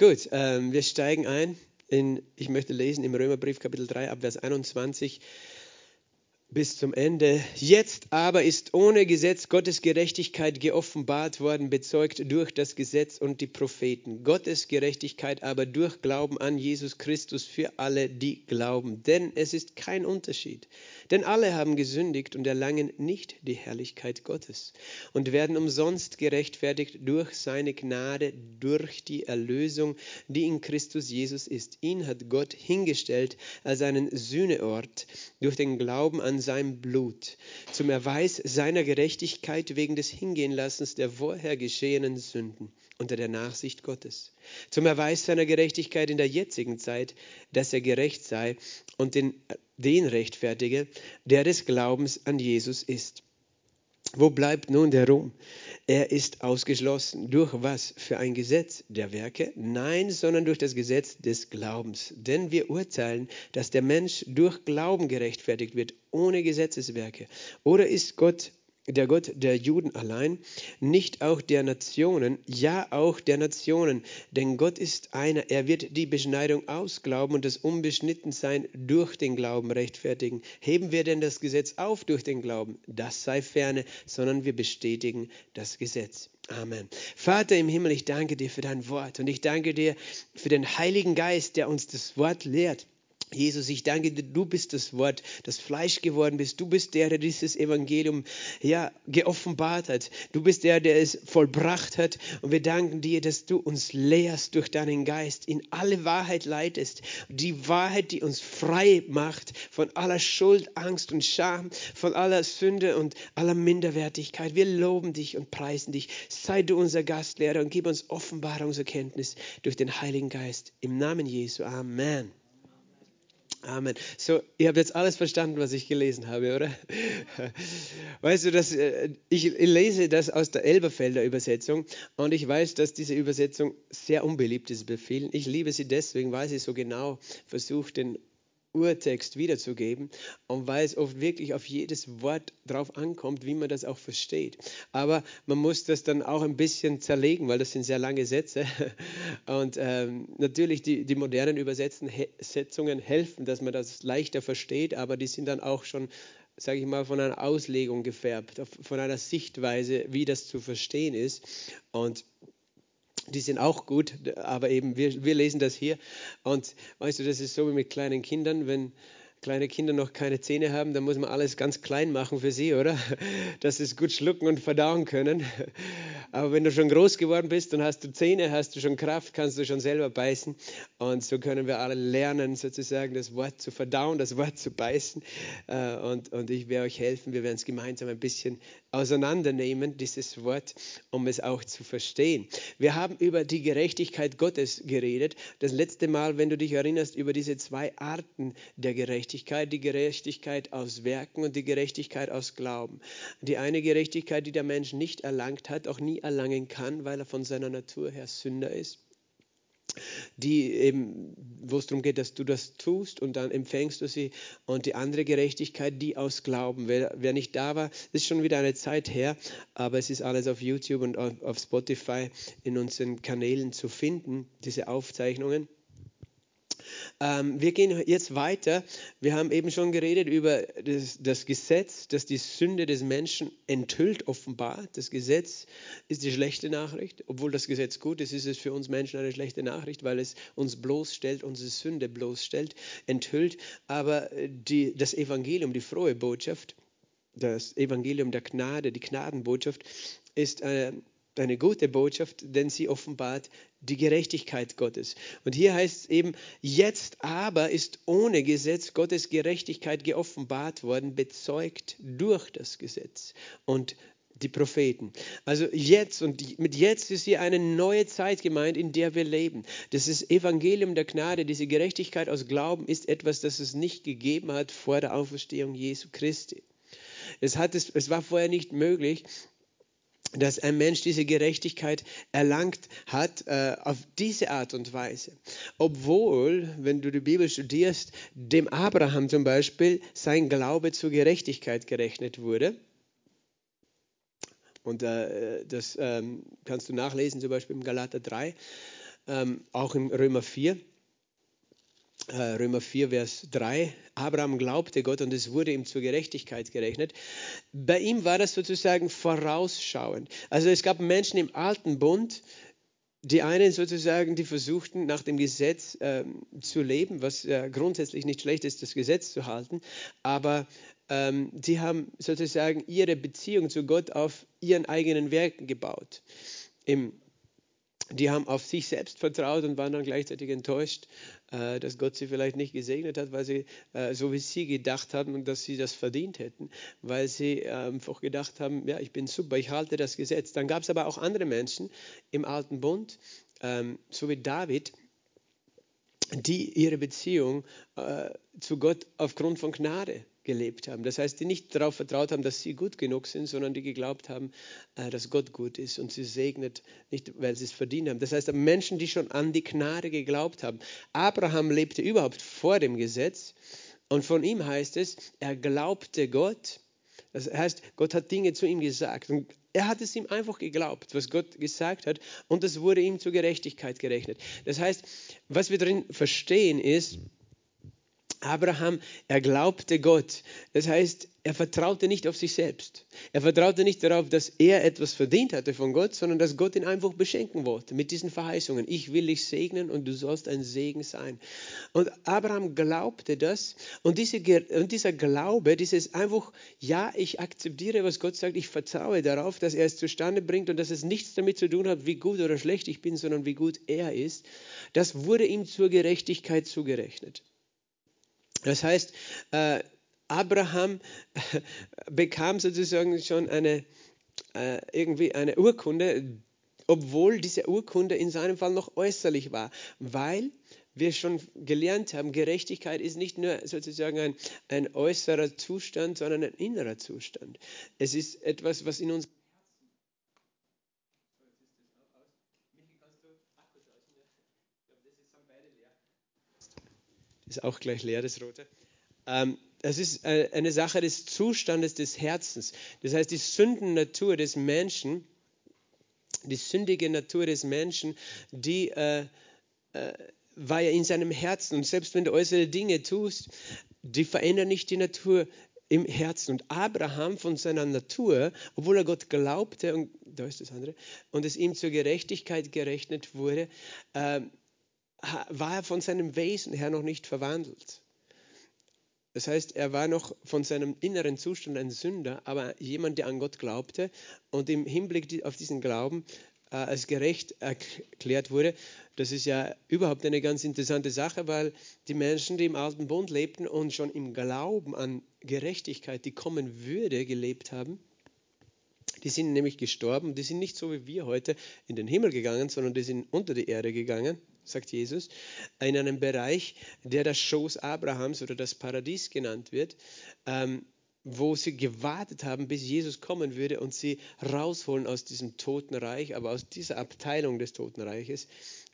Gut, ähm, wir steigen ein in, ich möchte lesen im Römerbrief Kapitel 3 ab Vers 21 bis zum Ende. Jetzt aber ist ohne Gesetz Gottes Gerechtigkeit geoffenbart worden, bezeugt durch das Gesetz und die Propheten. Gottes Gerechtigkeit aber durch Glauben an Jesus Christus für alle, die glauben. Denn es ist kein Unterschied. Denn alle haben gesündigt und erlangen nicht die Herrlichkeit Gottes und werden umsonst gerechtfertigt durch seine Gnade, durch die Erlösung, die in Christus Jesus ist. Ihn hat Gott hingestellt als einen Sühneort durch den Glauben an sein Blut, zum Erweis seiner Gerechtigkeit wegen des Hingehenlassens der vorher geschehenen Sünden unter der Nachsicht Gottes, zum Erweis seiner Gerechtigkeit in der jetzigen Zeit, dass er gerecht sei und den, den rechtfertige, der des Glaubens an Jesus ist. Wo bleibt nun der Ruhm? Er ist ausgeschlossen. Durch was? Für ein Gesetz der Werke? Nein, sondern durch das Gesetz des Glaubens. Denn wir urteilen, dass der Mensch durch Glauben gerechtfertigt wird, ohne Gesetzeswerke. Oder ist Gott der Gott der Juden allein, nicht auch der Nationen, ja auch der Nationen, denn Gott ist einer, er wird die Beschneidung ausglauben und das Unbeschnittensein durch den Glauben rechtfertigen. Heben wir denn das Gesetz auf durch den Glauben? Das sei ferne, sondern wir bestätigen das Gesetz. Amen. Vater im Himmel, ich danke dir für dein Wort und ich danke dir für den Heiligen Geist, der uns das Wort lehrt. Jesus, ich danke dir, du bist das Wort, das Fleisch geworden bist. Du bist der, der dieses Evangelium ja, geoffenbart hat. Du bist der, der es vollbracht hat. Und wir danken dir, dass du uns lehrst durch deinen Geist, in alle Wahrheit leitest. Die Wahrheit, die uns frei macht von aller Schuld, Angst und Scham, von aller Sünde und aller Minderwertigkeit. Wir loben dich und preisen dich. Sei du unser Gastlehrer und gib uns Offenbarungserkenntnis durch den Heiligen Geist. Im Namen Jesu. Amen. Amen. So, ihr habt jetzt alles verstanden, was ich gelesen habe, oder? Weißt du, dass, äh, ich lese das aus der Elberfelder Übersetzung und ich weiß, dass diese Übersetzung sehr unbeliebt ist bei vielen. Ich liebe sie deswegen, weil sie so genau versucht, den Urtext wiederzugeben und weil es oft wirklich auf jedes Wort drauf ankommt, wie man das auch versteht. Aber man muss das dann auch ein bisschen zerlegen, weil das sind sehr lange Sätze. Und ähm, natürlich die, die modernen Übersetzungen helfen, dass man das leichter versteht, aber die sind dann auch schon, sage ich mal, von einer Auslegung gefärbt, von einer Sichtweise, wie das zu verstehen ist. Und die sind auch gut, aber eben wir, wir lesen das hier. Und weißt du, das ist so wie mit kleinen Kindern, wenn kleine Kinder noch keine Zähne haben, dann muss man alles ganz klein machen für sie, oder? Dass sie es gut schlucken und verdauen können. Aber wenn du schon groß geworden bist und hast du Zähne, hast du schon Kraft, kannst du schon selber beißen. Und so können wir alle lernen, sozusagen das Wort zu verdauen, das Wort zu beißen. Äh, und, und ich werde euch helfen, wir werden es gemeinsam ein bisschen auseinandernehmen, dieses Wort, um es auch zu verstehen. Wir haben über die Gerechtigkeit Gottes geredet. Das letzte Mal, wenn du dich erinnerst, über diese zwei Arten der Gerechtigkeit, die Gerechtigkeit aus Werken und die Gerechtigkeit aus Glauben. Die eine Gerechtigkeit, die der Mensch nicht erlangt hat, auch nie erlangen kann, weil er von seiner Natur her Sünder ist die eben, wo es darum geht, dass du das tust und dann empfängst du sie. Und die andere Gerechtigkeit, die aus Glauben. Wer, wer nicht da war, ist schon wieder eine Zeit her, aber es ist alles auf YouTube und auf, auf Spotify in unseren Kanälen zu finden, diese Aufzeichnungen. Ähm, wir gehen jetzt weiter. Wir haben eben schon geredet über das, das, Gesetz, das die Sünde des Menschen enthüllt, offenbart. Das Gesetz ist die schlechte Nachricht. Obwohl das Gesetz gut ist, ist es für uns Menschen eine schlechte Nachricht, weil es uns bloßstellt, unsere Sünde bloßstellt, enthüllt. Aber die, das Evangelium, die frohe Botschaft, das Evangelium der Gnade, die Gnadenbotschaft, ist eine, eine gute Botschaft, denn sie offenbart die Gerechtigkeit Gottes. Und hier heißt es eben, jetzt aber ist ohne Gesetz Gottes Gerechtigkeit geoffenbart worden, bezeugt durch das Gesetz und die Propheten. Also jetzt und mit jetzt ist hier eine neue Zeit gemeint, in der wir leben. Das ist Evangelium der Gnade, diese Gerechtigkeit aus Glauben ist etwas, das es nicht gegeben hat vor der Auferstehung Jesu Christi. Es, hat es, es war vorher nicht möglich, dass ein Mensch diese Gerechtigkeit erlangt hat äh, auf diese Art und Weise. Obwohl, wenn du die Bibel studierst, dem Abraham zum Beispiel sein Glaube zur Gerechtigkeit gerechnet wurde. Und äh, das ähm, kannst du nachlesen, zum Beispiel im Galater 3. ähm, auch in Römer 4. Äh, Römer 4, Vers 3. Abraham glaubte Gott und es wurde ihm zur Gerechtigkeit gerechnet. Bei ihm war das sozusagen vorausschauend. Also es gab Menschen im alten Bund, die einen sozusagen, die versuchten nach dem Gesetz äh, zu leben, was äh, grundsätzlich nicht schlecht ist, das Gesetz zu halten, aber ähm, die haben sozusagen ihre Beziehung zu Gott auf ihren eigenen Werken gebaut. Im die haben auf sich selbst vertraut und waren dann gleichzeitig enttäuscht, äh, dass Gott sie vielleicht nicht gesegnet hat, weil sie äh, so wie sie gedacht haben und dass sie das verdient hätten, weil sie äh, einfach gedacht haben, ja, ich bin super, ich halte das Gesetz. Dann gab es aber auch andere Menschen im alten Bund, ähm, so wie David, die ihre Beziehung zu Gott aufgrund von Gnade gelebt haben. Das heißt, die nicht darauf vertraut haben, dass sie gut genug sind, sondern die geglaubt haben, äh, dass Gott gut ist und sie segnet, nicht weil sie es verdient haben. Das heißt, Menschen, die schon an die Gnade geglaubt haben. Abraham lebte überhaupt vor dem Gesetz und von ihm heißt es, er glaubte Gott. Das heißt, Gott hat Dinge zu ihm gesagt und er hat es ihm einfach geglaubt, was Gott gesagt hat, und das wurde ihm zur Gerechtigkeit gerechnet. Das heißt, was wir darin verstehen ist, Abraham, er glaubte Gott. Das heißt, er vertraute nicht auf sich selbst. Er vertraute nicht darauf, dass er etwas verdient hatte von Gott, sondern dass Gott ihn einfach beschenken wollte mit diesen Verheißungen. Ich will dich segnen und du sollst ein Segen sein. Und Abraham glaubte das und, diese, und dieser Glaube, dieses einfach, ja, ich akzeptiere, was Gott sagt, ich vertraue darauf, dass er es zustande bringt und dass es nichts damit zu tun hat, wie gut oder schlecht ich bin, sondern wie gut er ist, das wurde ihm zur Gerechtigkeit zugerechnet. Das heißt, äh, Abraham bekam sozusagen schon eine, äh, irgendwie eine Urkunde, obwohl diese Urkunde in seinem Fall noch äußerlich war, weil wir schon gelernt haben, Gerechtigkeit ist nicht nur sozusagen ein, ein äußerer Zustand, sondern ein innerer Zustand. Es ist etwas, was in uns ist auch gleich leer, das rote. Ähm, das ist äh, eine Sache des Zustandes des Herzens. Das heißt, die Sündennatur des Menschen, die sündige Natur des Menschen, die äh, äh, war ja in seinem Herzen. Und selbst wenn du äußere Dinge tust, die verändern nicht die Natur im Herzen. Und Abraham von seiner Natur, obwohl er Gott glaubte, und da ist das andere, und es ihm zur Gerechtigkeit gerechnet wurde, äh, war er von seinem Wesen her noch nicht verwandelt. Das heißt, er war noch von seinem inneren Zustand ein Sünder, aber jemand, der an Gott glaubte und im Hinblick auf diesen Glauben äh, als gerecht erklärt wurde. Das ist ja überhaupt eine ganz interessante Sache, weil die Menschen, die im Alten Bund lebten und schon im Glauben an Gerechtigkeit, die kommen würde, gelebt haben, die sind nämlich gestorben. Die sind nicht so wie wir heute in den Himmel gegangen, sondern die sind unter die Erde gegangen sagt Jesus, in einem Bereich, der das Schoß Abrahams oder das Paradies genannt wird, ähm, wo sie gewartet haben, bis Jesus kommen würde und sie rausholen aus diesem Totenreich, aber aus dieser Abteilung des Totenreiches,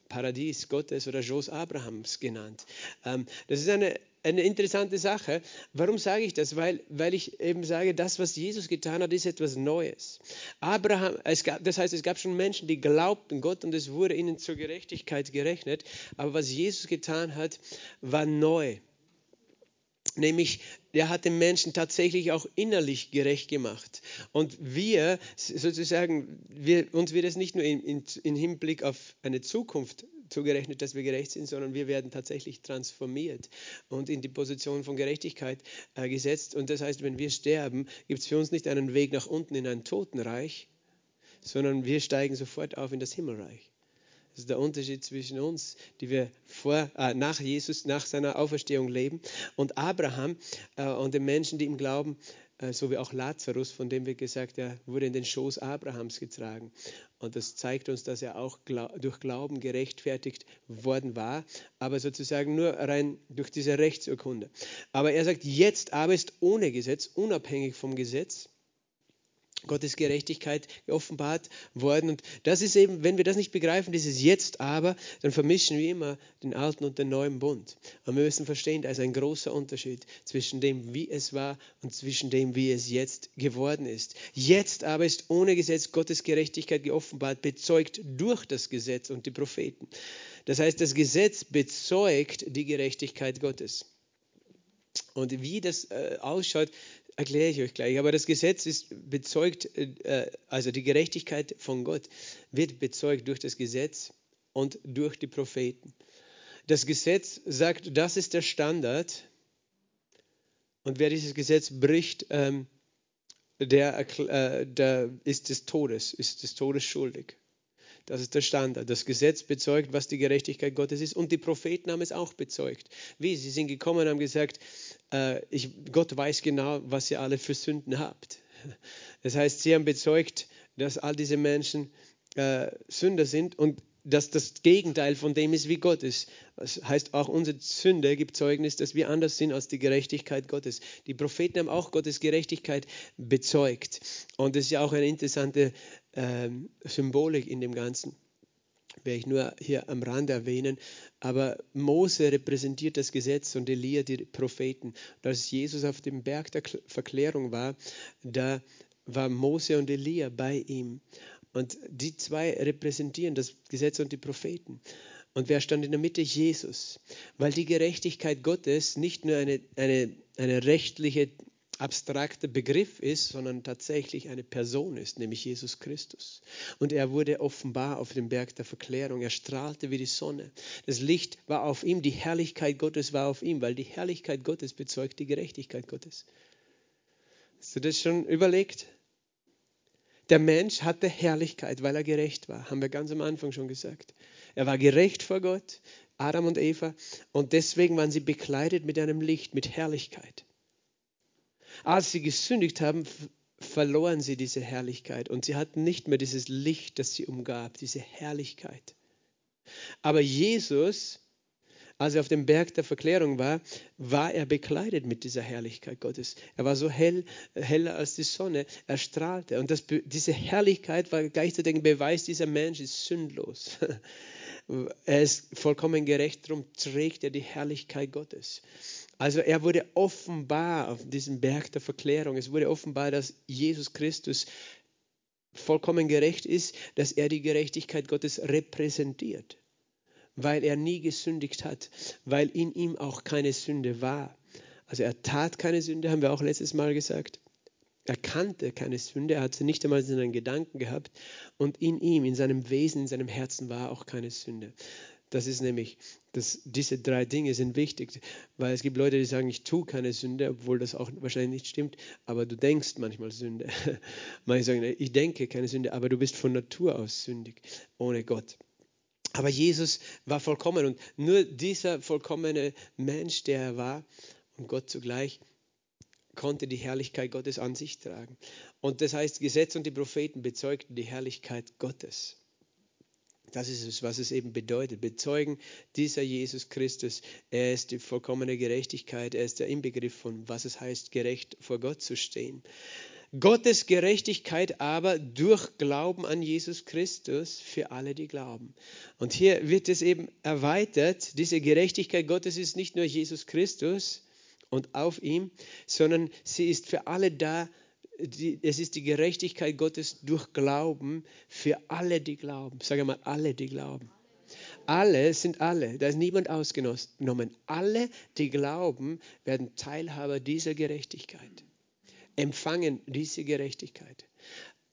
Paradies Gottes oder Schoß Abrahams genannt. Ähm, das ist eine eine interessante Sache. Warum sage ich das? Weil, weil ich eben sage, das, was Jesus getan hat, ist etwas Neues. Abraham, es gab, das heißt, es gab schon Menschen, die glaubten Gott und es wurde ihnen zur Gerechtigkeit gerechnet. Aber was Jesus getan hat, war neu. Nämlich, er hat den Menschen tatsächlich auch innerlich gerecht gemacht. Und wir, sozusagen, wir, uns wird es nicht nur im in, in Hinblick auf eine Zukunft zugerechnet, dass wir gerecht sind, sondern wir werden tatsächlich transformiert und in die Position von Gerechtigkeit äh, gesetzt. Und das heißt, wenn wir sterben, gibt es für uns nicht einen Weg nach unten in ein Totenreich, sondern wir steigen sofort auf in das Himmelreich. Das ist der Unterschied zwischen uns, die wir vor, äh, nach Jesus, nach seiner Auferstehung leben, und Abraham äh, und den Menschen, die ihm glauben, äh, so wie auch Lazarus, von dem wir gesagt, er wurde in den Schoß Abrahams getragen. Und das zeigt uns, dass er auch durch Glauben gerechtfertigt worden war, aber sozusagen nur rein durch diese Rechtsurkunde. Aber er sagt, jetzt aber ist ohne Gesetz, unabhängig vom Gesetz, Gottes Gerechtigkeit geoffenbart worden. Und das ist eben, wenn wir das nicht begreifen, dieses Jetzt aber, dann vermischen wir immer den alten und den neuen Bund. Aber wir müssen verstehen, da ist ein großer Unterschied zwischen dem, wie es war und zwischen dem, wie es jetzt geworden ist. Jetzt aber ist ohne Gesetz Gottes Gerechtigkeit geoffenbart, bezeugt durch das Gesetz und die Propheten. Das heißt, das Gesetz bezeugt die Gerechtigkeit Gottes. Und wie das äh, ausschaut, erkläre ich euch gleich. Aber das Gesetz ist bezeugt, äh, also die Gerechtigkeit von Gott wird bezeugt durch das Gesetz und durch die Propheten. Das Gesetz sagt, das ist der Standard. Und wer dieses Gesetz bricht, ähm, der, äh, der ist des Todes, ist des Todes schuldig. Das ist der Standard. Das Gesetz bezeugt, was die Gerechtigkeit Gottes ist. Und die Propheten haben es auch bezeugt. Wie? Sie sind gekommen und haben gesagt, äh, ich, Gott weiß genau, was ihr alle für Sünden habt. Das heißt, sie haben bezeugt, dass all diese Menschen äh, Sünder sind und dass das Gegenteil von dem ist, wie Gott ist. Das heißt, auch unsere Sünde gibt Zeugnis, dass wir anders sind als die Gerechtigkeit Gottes. Die Propheten haben auch Gottes Gerechtigkeit bezeugt. Und das ist ja auch eine interessante ähm, Symbolik in dem Ganzen. Werde ich nur hier am Rand erwähnen. Aber Mose repräsentiert das Gesetz und Elia die Propheten. Und als Jesus auf dem Berg der Verklärung war, da war Mose und Elia bei ihm. Und die zwei repräsentieren das Gesetz und die Propheten. Und wer stand in der Mitte? Jesus. Weil die Gerechtigkeit Gottes nicht nur eine, eine, eine rechtliche, abstrakte Begriff ist, sondern tatsächlich eine Person ist, nämlich Jesus Christus. Und er wurde offenbar auf dem Berg der Verklärung. Er strahlte wie die Sonne. Das Licht war auf ihm, die Herrlichkeit Gottes war auf ihm, weil die Herrlichkeit Gottes bezeugt die Gerechtigkeit Gottes. Hast du das schon überlegt? Der Mensch hatte Herrlichkeit, weil er gerecht war, haben wir ganz am Anfang schon gesagt. Er war gerecht vor Gott, Adam und Eva, und deswegen waren sie bekleidet mit einem Licht, mit Herrlichkeit. Als sie gesündigt haben, verloren sie diese Herrlichkeit und sie hatten nicht mehr dieses Licht, das sie umgab, diese Herrlichkeit. Aber Jesus als er auf dem Berg der Verklärung war, war er bekleidet mit dieser Herrlichkeit Gottes. Er war so hell, heller als die Sonne, er strahlte. Und das, diese Herrlichkeit war gleichzeitig ein Beweis, dieser Mensch ist sündlos. Er ist vollkommen gerecht, darum trägt er die Herrlichkeit Gottes. Also er wurde offenbar auf diesem Berg der Verklärung. Es wurde offenbar, dass Jesus Christus vollkommen gerecht ist, dass er die Gerechtigkeit Gottes repräsentiert weil er nie gesündigt hat, weil in ihm auch keine Sünde war. Also er tat keine Sünde, haben wir auch letztes Mal gesagt. Er kannte keine Sünde, er hat sie nicht einmal in seinen Gedanken gehabt und in ihm, in seinem Wesen, in seinem Herzen war auch keine Sünde. Das ist nämlich, dass diese drei Dinge sind wichtig, weil es gibt Leute, die sagen, ich tue keine Sünde, obwohl das auch wahrscheinlich nicht stimmt, aber du denkst manchmal Sünde. Manche sagen, ich denke keine Sünde, aber du bist von Natur aus sündig, ohne Gott. Aber Jesus war vollkommen und nur dieser vollkommene Mensch, der er war und Gott zugleich, konnte die Herrlichkeit Gottes an sich tragen. Und das heißt, Gesetz und die Propheten bezeugten die Herrlichkeit Gottes. Das ist es, was es eben bedeutet. Bezeugen dieser Jesus Christus. Er ist die vollkommene Gerechtigkeit. Er ist der Inbegriff von, was es heißt, gerecht vor Gott zu stehen. Gottes Gerechtigkeit aber durch Glauben an Jesus Christus für alle, die glauben. Und hier wird es eben erweitert. Diese Gerechtigkeit Gottes ist nicht nur Jesus Christus und auf ihm, sondern sie ist für alle da. Die, es ist die Gerechtigkeit Gottes durch Glauben für alle, die glauben. Sage mal, alle, die glauben. Alle sind alle, da ist niemand ausgenommen. Alle, die glauben, werden Teilhaber dieser Gerechtigkeit empfangen diese Gerechtigkeit.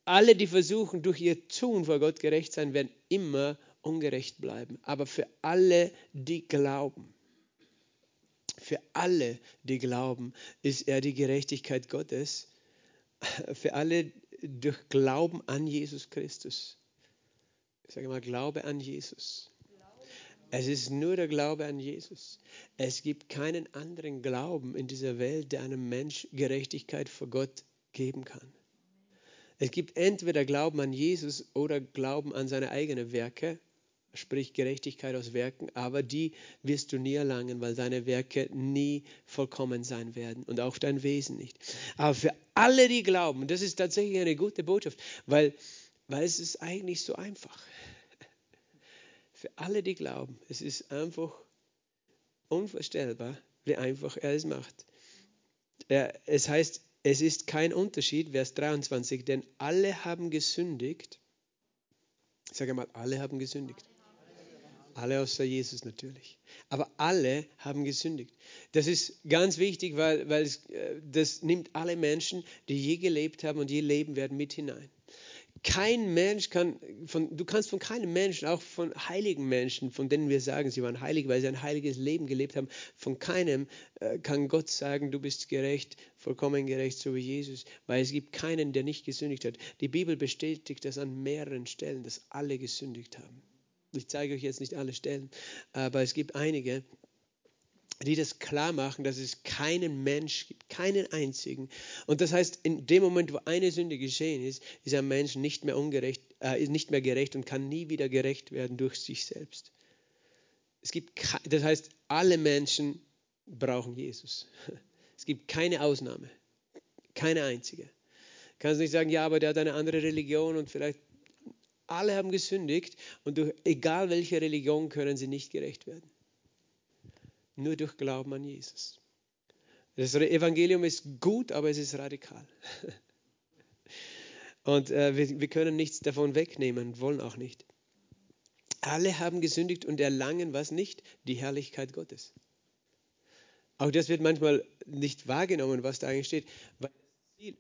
Alle, die versuchen, durch ihr Tun vor Gott gerecht sein, werden immer ungerecht bleiben. Aber für alle, die glauben, für alle, die glauben, ist er die Gerechtigkeit Gottes. Für alle durch Glauben an Jesus Christus. Ich sage mal, Glaube an Jesus. Es ist nur der Glaube an Jesus. Es gibt keinen anderen Glauben in dieser Welt, der einem Mensch Gerechtigkeit vor Gott geben kann. Es gibt entweder Glauben an Jesus oder Glauben an seine eigenen Werke. Sprich Gerechtigkeit aus Werken, aber die wirst du nie erlangen, weil deine Werke nie vollkommen sein werden und auch dein Wesen nicht. Aber für alle, die glauben, das ist tatsächlich eine gute Botschaft, weil, weil es ist eigentlich so einfach. Für alle, die glauben, es ist einfach unvorstellbar, wie einfach er es macht. Er, es heißt, es ist kein Unterschied, Vers 23, denn alle haben gesündigt. Ich sage mal, alle haben gesündigt. Alle außer Jesus natürlich. Aber alle haben gesündigt. Das ist ganz wichtig, weil, weil es, äh, das nimmt alle Menschen, die je gelebt haben und je leben werden, mit hinein. Kein Mensch kann, von, du kannst von keinem Menschen, auch von heiligen Menschen, von denen wir sagen, sie waren heilig, weil sie ein heiliges Leben gelebt haben, von keinem äh, kann Gott sagen, du bist gerecht, vollkommen gerecht, so wie Jesus, weil es gibt keinen, der nicht gesündigt hat. Die Bibel bestätigt das an mehreren Stellen, dass alle gesündigt haben. Ich zeige euch jetzt nicht alle Stellen, aber es gibt einige, die das klar machen, dass es keinen Mensch gibt, keinen einzigen. Und das heißt, in dem Moment, wo eine Sünde geschehen ist, ist ein Mensch nicht mehr ungerecht, äh, nicht mehr gerecht und kann nie wieder gerecht werden durch sich selbst. Es gibt, das heißt, alle Menschen brauchen Jesus. Es gibt keine Ausnahme, keine einzige. Du kannst nicht sagen, ja, aber der hat eine andere Religion und vielleicht alle haben gesündigt und durch egal welche Religion können sie nicht gerecht werden. Nur durch Glauben an Jesus. Das Evangelium ist gut, aber es ist radikal. Und äh, wir, wir können nichts davon wegnehmen, wollen auch nicht. Alle haben gesündigt und erlangen was nicht? Die Herrlichkeit Gottes. Auch das wird manchmal nicht wahrgenommen, was da eigentlich steht. Weil Ziel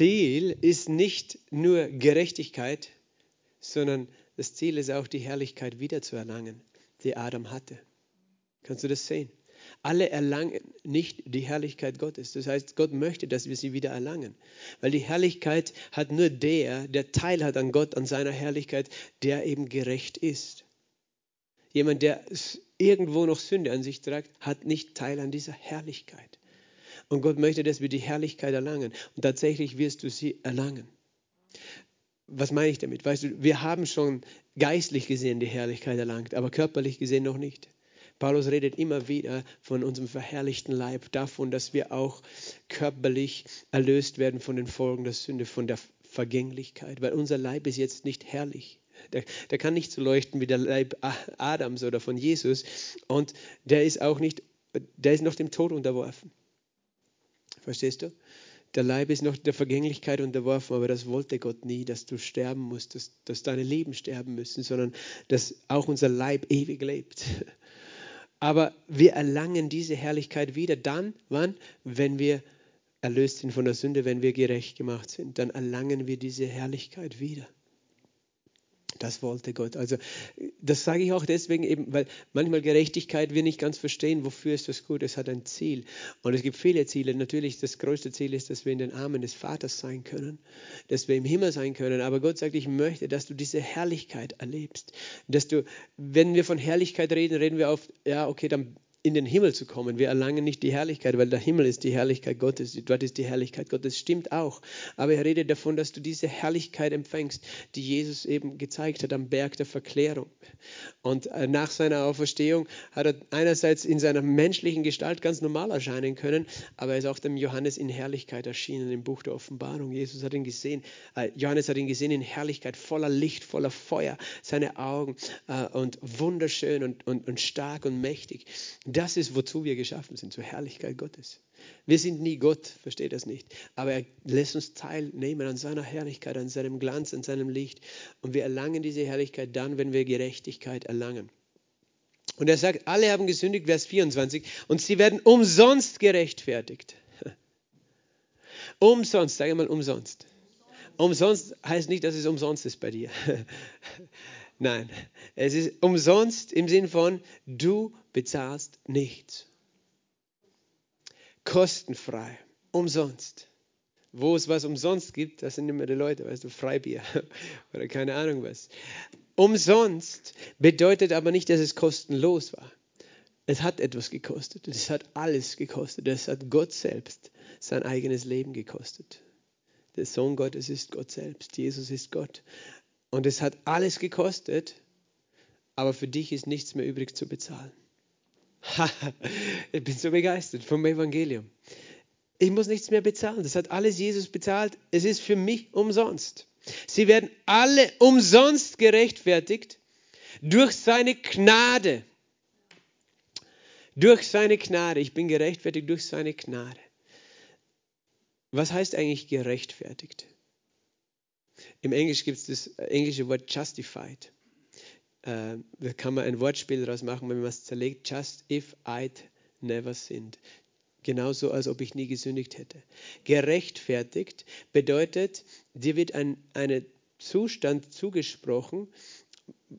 ist nicht nur Gerechtigkeit, sondern das Ziel ist auch die Herrlichkeit wiederzuerlangen, die Adam hatte. Kannst du das sehen? Alle erlangen nicht die Herrlichkeit Gottes. Das heißt, Gott möchte, dass wir sie wieder erlangen. Weil die Herrlichkeit hat nur der, der Teil hat an Gott, an seiner Herrlichkeit, der eben gerecht ist. Jemand, der irgendwo noch Sünde an sich trägt, hat nicht Teil an dieser Herrlichkeit. Und Gott möchte, dass wir die Herrlichkeit erlangen. Und tatsächlich wirst du sie erlangen. Was meine ich damit? Weißt du, wir haben schon geistlich gesehen die Herrlichkeit erlangt, aber körperlich gesehen noch nicht. Paulus redet immer wieder von unserem verherrlichten Leib, davon, dass wir auch körperlich erlöst werden von den Folgen der Sünde, von der Vergänglichkeit, weil unser Leib ist jetzt nicht herrlich. Der, der kann nicht so leuchten wie der Leib Adams oder von Jesus und der ist auch nicht, der ist noch dem Tod unterworfen. Verstehst du? Der Leib ist noch der Vergänglichkeit unterworfen, aber das wollte Gott nie, dass du sterben musst, dass, dass deine Leben sterben müssen, sondern dass auch unser Leib ewig lebt. Aber wir erlangen diese Herrlichkeit wieder dann, wann? Wenn wir erlöst sind von der Sünde, wenn wir gerecht gemacht sind, dann erlangen wir diese Herrlichkeit wieder. Das wollte Gott. Also das sage ich auch deswegen eben, weil manchmal Gerechtigkeit wir nicht ganz verstehen, wofür ist das gut. Es hat ein Ziel. Und es gibt viele Ziele. Natürlich das größte Ziel ist, dass wir in den Armen des Vaters sein können, dass wir im Himmel sein können. Aber Gott sagt, ich möchte, dass du diese Herrlichkeit erlebst. Dass du, wenn wir von Herrlichkeit reden, reden wir oft, ja, okay, dann in den Himmel zu kommen. Wir erlangen nicht die Herrlichkeit, weil der Himmel ist die Herrlichkeit Gottes. Dort ist die Herrlichkeit Gottes. Stimmt auch. Aber er redet davon, dass du diese Herrlichkeit empfängst, die Jesus eben gezeigt hat am Berg der Verklärung. Und äh, nach seiner Auferstehung hat er einerseits in seiner menschlichen Gestalt ganz normal erscheinen können, aber er ist auch dem Johannes in Herrlichkeit erschienen im Buch der Offenbarung. Jesus hat ihn gesehen, äh, Johannes hat ihn gesehen in Herrlichkeit, voller Licht, voller Feuer, seine Augen äh, und wunderschön und, und, und stark und mächtig. Das ist, wozu wir geschaffen sind, zur Herrlichkeit Gottes. Wir sind nie Gott, versteht das nicht. Aber er lässt uns teilnehmen an seiner Herrlichkeit, an seinem Glanz, an seinem Licht. Und wir erlangen diese Herrlichkeit dann, wenn wir Gerechtigkeit erlangen. Und er sagt, alle haben gesündigt, Vers 24, und sie werden umsonst gerechtfertigt. Umsonst, sage mal umsonst. Umsonst heißt nicht, dass es umsonst ist bei dir. Nein, es ist umsonst im Sinn von, du bezahlst nichts. Kostenfrei, umsonst. Wo es was umsonst gibt, das sind immer die Leute, weißt du, Freibier oder keine Ahnung was. Umsonst bedeutet aber nicht, dass es kostenlos war. Es hat etwas gekostet. Es hat alles gekostet. Es hat Gott selbst sein eigenes Leben gekostet. Der Sohn Gottes ist Gott selbst. Jesus ist Gott. Und es hat alles gekostet, aber für dich ist nichts mehr übrig zu bezahlen. ich bin so begeistert vom Evangelium. Ich muss nichts mehr bezahlen. Das hat alles Jesus bezahlt. Es ist für mich umsonst. Sie werden alle umsonst gerechtfertigt durch seine Gnade. Durch seine Gnade. Ich bin gerechtfertigt durch seine Gnade. Was heißt eigentlich gerechtfertigt? Im Englisch gibt es das englische Wort justified. Äh, da kann man ein Wortspiel daraus machen, wenn man es zerlegt. Just if I'd never sinned. Genauso, als ob ich nie gesündigt hätte. Gerechtfertigt bedeutet, dir wird ein eine Zustand zugesprochen,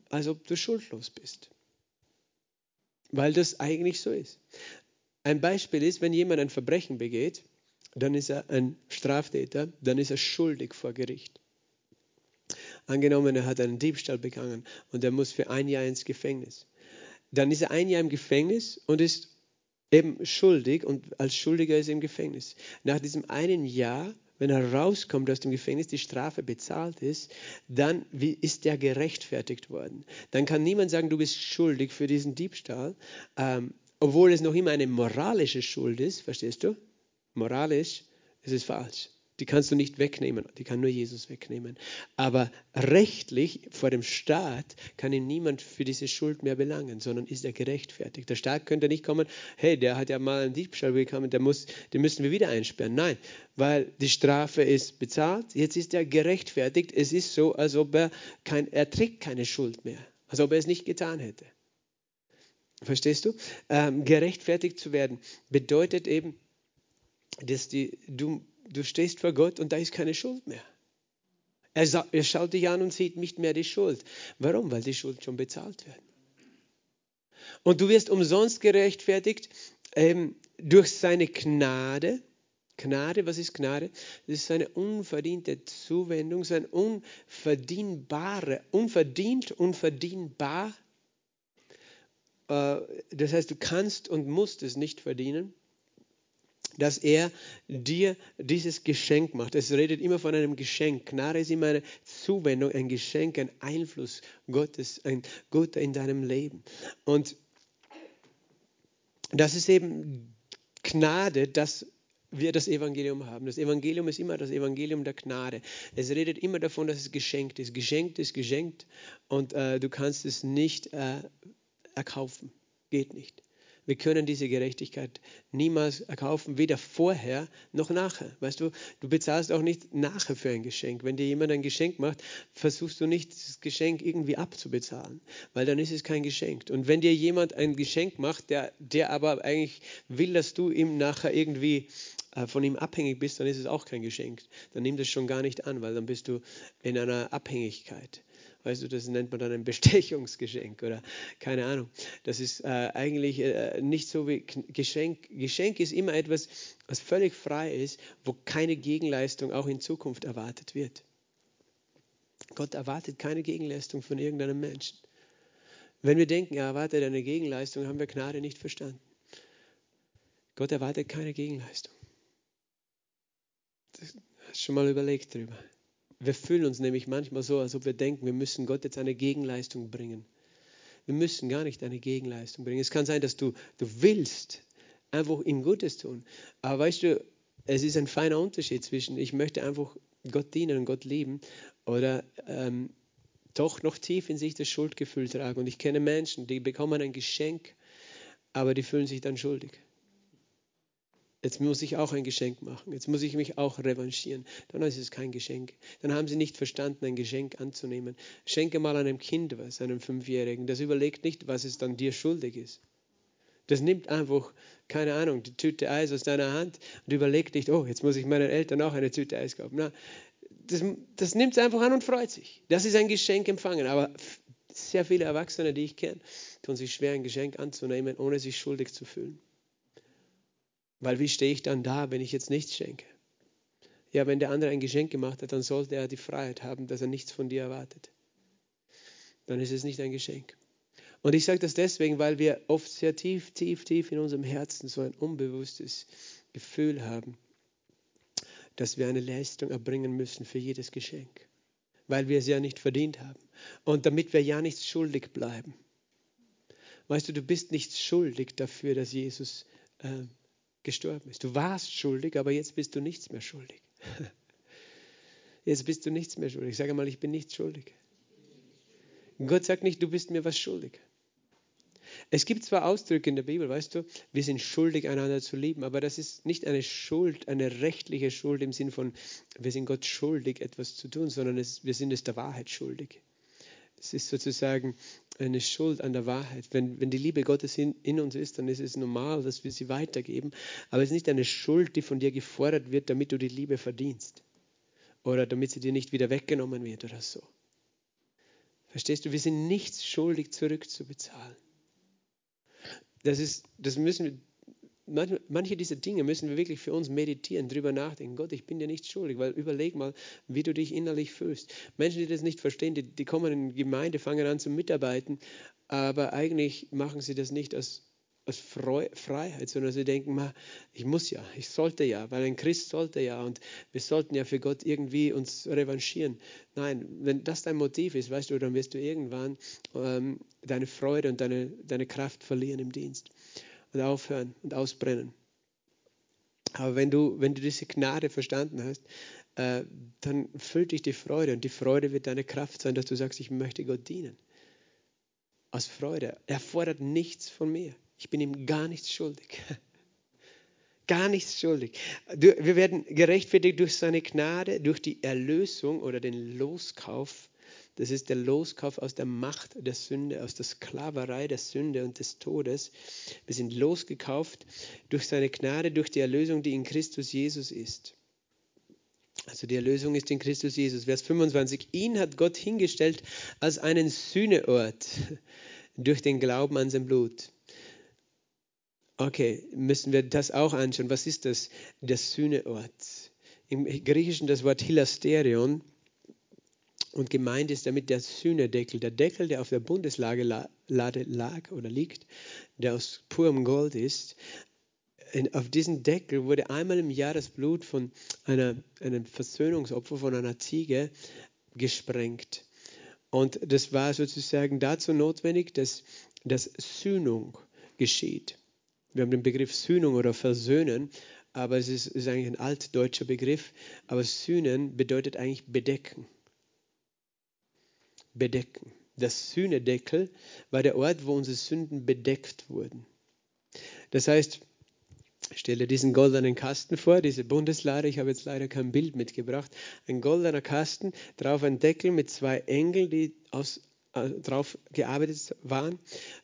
als ob du schuldlos bist weil das eigentlich so ist. Ein Beispiel ist, wenn jemand ein Verbrechen begeht, dann ist er ein Straftäter, dann ist er schuldig vor Gericht. Angenommen, er hat einen Diebstahl begangen und er muss für ein Jahr ins Gefängnis. Dann ist er ein Jahr im Gefängnis und ist eben schuldig und als Schuldiger ist er im Gefängnis. Nach diesem einen Jahr wenn er rauskommt aus dem Gefängnis, die Strafe bezahlt ist, dann ist er gerechtfertigt worden. Dann kann niemand sagen, du bist schuldig für diesen Diebstahl, ähm, obwohl es noch immer eine moralische Schuld ist, verstehst du? Moralisch ist es falsch. Die kannst du nicht wegnehmen, die kann nur Jesus wegnehmen. Aber rechtlich vor dem Staat kann ihn niemand für diese Schuld mehr belangen, sondern ist er gerechtfertigt. Der Staat könnte nicht kommen, hey, der hat ja mal einen Diebstahl bekommen, der muss, den müssen wir wieder einsperren. Nein, weil die Strafe ist bezahlt, jetzt ist er gerechtfertigt. Es ist so, als ob er kein, er trägt keine Schuld mehr, als ob er es nicht getan hätte. Verstehst du? Ähm, gerechtfertigt zu werden bedeutet eben, dass die, du du stehst vor Gott und da ist keine Schuld mehr. Er, er schaut dich an und sieht nicht mehr die Schuld. Warum? Weil die Schuld schon bezahlt wird. Und du wirst umsonst gerechtfertigt ähm, durch seine Gnade. Gnade, was ist Gnade? Das ist seine unverdiente Zuwendung, sein unverdienbare, unverdient, unverdienbar. Äh, das heißt, du kannst und musst es nicht verdienen dass er dir dieses Geschenk macht. Es redet immer von einem Geschenk. Gnade ist immer eine Zuwendung, ein Geschenk, ein Einfluss Gottes, ein Gott in deinem Leben. Und das ist eben Gnade, dass wir das Evangelium haben. Das Evangelium ist immer das Evangelium der Gnade. Es redet immer davon, dass es geschenkt ist. Geschenkt ist geschenkt und äh, du kannst es nicht äh, erkaufen. Geht nicht. Wir können diese Gerechtigkeit niemals erkaufen, weder vorher noch nachher. Weißt du, du bezahlst auch nicht nachher für ein Geschenk. Wenn dir jemand ein Geschenk macht, versuchst du nicht, das Geschenk irgendwie abzubezahlen, weil dann ist es kein Geschenk. Und wenn dir jemand ein Geschenk macht, der, der aber eigentlich will, dass du ihm nachher irgendwie äh, von ihm abhängig bist, dann ist es auch kein Geschenk. Dann nimm das schon gar nicht an, weil dann bist du in einer Abhängigkeit. Weißt du, das nennt man dann ein Bestechungsgeschenk oder keine Ahnung. Das ist äh, eigentlich äh, nicht so wie Geschenk. Geschenk ist immer etwas, was völlig frei ist, wo keine Gegenleistung auch in Zukunft erwartet wird. Gott erwartet keine Gegenleistung von irgendeinem Menschen. Wenn wir denken, er erwartet eine Gegenleistung, haben wir Gnade nicht verstanden. Gott erwartet keine Gegenleistung. Das, hast du schon mal überlegt drüber? Wir fühlen uns nämlich manchmal so, als ob wir denken, wir müssen Gott jetzt eine Gegenleistung bringen. Wir müssen gar nicht eine Gegenleistung bringen. Es kann sein, dass du, du willst einfach ihm Gutes tun. Aber weißt du, es ist ein feiner Unterschied zwischen, ich möchte einfach Gott dienen und Gott lieben oder ähm, doch noch tief in sich das Schuldgefühl tragen. Und ich kenne Menschen, die bekommen ein Geschenk, aber die fühlen sich dann schuldig jetzt muss ich auch ein Geschenk machen, jetzt muss ich mich auch revanchieren. Dann ist es kein Geschenk. Dann haben sie nicht verstanden, ein Geschenk anzunehmen. Schenke mal einem Kind was, einem Fünfjährigen. Das überlegt nicht, was es dann dir schuldig ist. Das nimmt einfach, keine Ahnung, die Tüte Eis aus deiner Hand und überlegt nicht, oh, jetzt muss ich meinen Eltern auch eine Tüte Eis kaufen. Na, das, das nimmt es einfach an und freut sich. Das ist ein Geschenk empfangen. Aber sehr viele Erwachsene, die ich kenne, tun sich schwer, ein Geschenk anzunehmen, ohne sich schuldig zu fühlen. Weil wie stehe ich dann da, wenn ich jetzt nichts schenke? Ja, wenn der andere ein Geschenk gemacht hat, dann sollte er die Freiheit haben, dass er nichts von dir erwartet. Dann ist es nicht ein Geschenk. Und ich sage das deswegen, weil wir oft sehr tief, tief, tief in unserem Herzen so ein unbewusstes Gefühl haben, dass wir eine Leistung erbringen müssen für jedes Geschenk, weil wir es ja nicht verdient haben und damit wir ja nichts schuldig bleiben. Weißt du, du bist nicht schuldig dafür, dass Jesus äh, gestorben ist. Du warst schuldig, aber jetzt bist du nichts mehr schuldig. Jetzt bist du nichts mehr schuldig. Sag einmal, ich bin nichts schuldig. Gott sagt nicht, du bist mir was schuldig. Es gibt zwar Ausdrücke in der Bibel, weißt du, wir sind schuldig, einander zu lieben, aber das ist nicht eine Schuld, eine rechtliche Schuld im Sinn von, wir sind Gott schuldig, etwas zu tun, sondern es, wir sind es der Wahrheit schuldig. Es ist sozusagen eine Schuld an der Wahrheit. Wenn, wenn die Liebe Gottes in, in, uns ist, dann ist es normal, dass wir sie weitergeben. Aber es ist nicht eine Schuld, die von dir gefordert wird, damit du die Liebe verdienst. Oder damit sie dir nicht wieder weggenommen wird oder so. Verstehst du? Wir sind nichts schuldig zurückzubezahlen. Das, ist, das müssen wir, manche, dieser Dinge müssen wir wirklich für uns meditieren, drüber nachdenken. Gott, ich bin dir nicht schuldig, weil überleg mal, wie du dich innerlich fühlst. Menschen, die das nicht verstehen, die, die kommen in die Gemeinde, fangen an zu mitarbeiten, aber eigentlich machen sie das nicht aus aus Freiheit, sondern sie denken, ich muss ja, ich sollte ja, weil ein Christ sollte ja und wir sollten ja für Gott irgendwie uns revanchieren. Nein, wenn das dein Motiv ist, weißt du, dann wirst du irgendwann ähm, deine Freude und deine, deine Kraft verlieren im Dienst und aufhören und ausbrennen. Aber wenn du, wenn du diese Gnade verstanden hast, äh, dann füllt dich die Freude und die Freude wird deine Kraft sein, dass du sagst, ich möchte Gott dienen. Aus Freude. Er fordert nichts von mir. Ich bin ihm gar nichts schuldig. Gar nichts schuldig. Wir werden gerechtfertigt durch seine Gnade, durch die Erlösung oder den Loskauf. Das ist der Loskauf aus der Macht der Sünde, aus der Sklaverei der Sünde und des Todes. Wir sind losgekauft durch seine Gnade, durch die Erlösung, die in Christus Jesus ist. Also die Erlösung ist in Christus Jesus. Vers 25. Ihn hat Gott hingestellt als einen Sühneort durch den Glauben an sein Blut. Okay, müssen wir das auch anschauen. Was ist das? Der Sühneort. Im Griechischen das Wort Hilasterion. Und gemeint ist damit der Sühnedeckel, der Deckel, der auf der Bundeslade lag oder liegt, der aus purem Gold ist. Auf diesen Deckel wurde einmal im Jahr das Blut von einer, einem Versöhnungsopfer, von einer Ziege, gesprengt. Und das war sozusagen dazu notwendig, dass, dass Sühnung geschieht. Wir haben den Begriff Sühnung oder Versöhnen, aber es ist, ist eigentlich ein altdeutscher Begriff. Aber Sühnen bedeutet eigentlich bedecken. Bedecken. Das Sühnedeckel war der Ort, wo unsere Sünden bedeckt wurden. Das heißt, stelle diesen goldenen Kasten vor, diese Bundeslade. Ich habe jetzt leider kein Bild mitgebracht. Ein goldener Kasten, drauf ein Deckel mit zwei Engeln, die aus äh, drauf gearbeitet waren.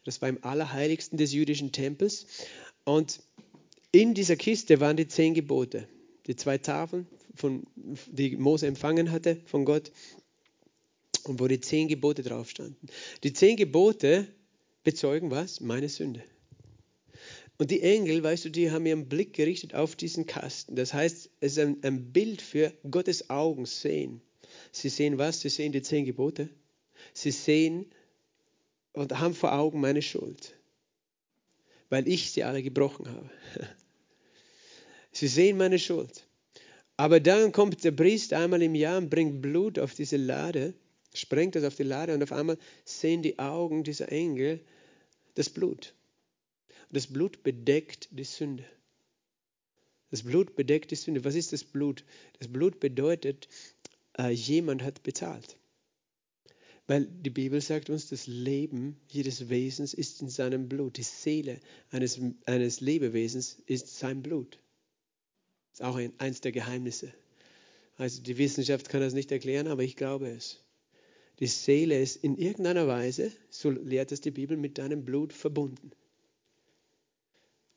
Das war im Allerheiligsten des jüdischen Tempels. Und in dieser Kiste waren die zehn Gebote, die zwei Tafeln, von, die Mose empfangen hatte von Gott und wo die zehn Gebote drauf standen. Die zehn Gebote bezeugen was? Meine Sünde. Und die Engel, weißt du, die haben ihren Blick gerichtet auf diesen Kasten. Das heißt, es ist ein, ein Bild für Gottes Augen sehen. Sie sehen was? Sie sehen die zehn Gebote. Sie sehen und haben vor Augen meine Schuld, weil ich sie alle gebrochen habe. Sie sehen meine Schuld. Aber dann kommt der Priester einmal im Jahr und bringt Blut auf diese Lade, sprengt das auf die Lade und auf einmal sehen die Augen dieser Engel das Blut. Das Blut bedeckt die Sünde. Das Blut bedeckt die Sünde. Was ist das Blut? Das Blut bedeutet, äh, jemand hat bezahlt. Weil die Bibel sagt uns, das Leben jedes Wesens ist in seinem Blut. Die Seele eines, eines Lebewesens ist sein Blut. Das ist auch ein, eins der Geheimnisse. Also die Wissenschaft kann das nicht erklären, aber ich glaube es. Die Seele ist in irgendeiner Weise, so lehrt es die Bibel, mit deinem Blut verbunden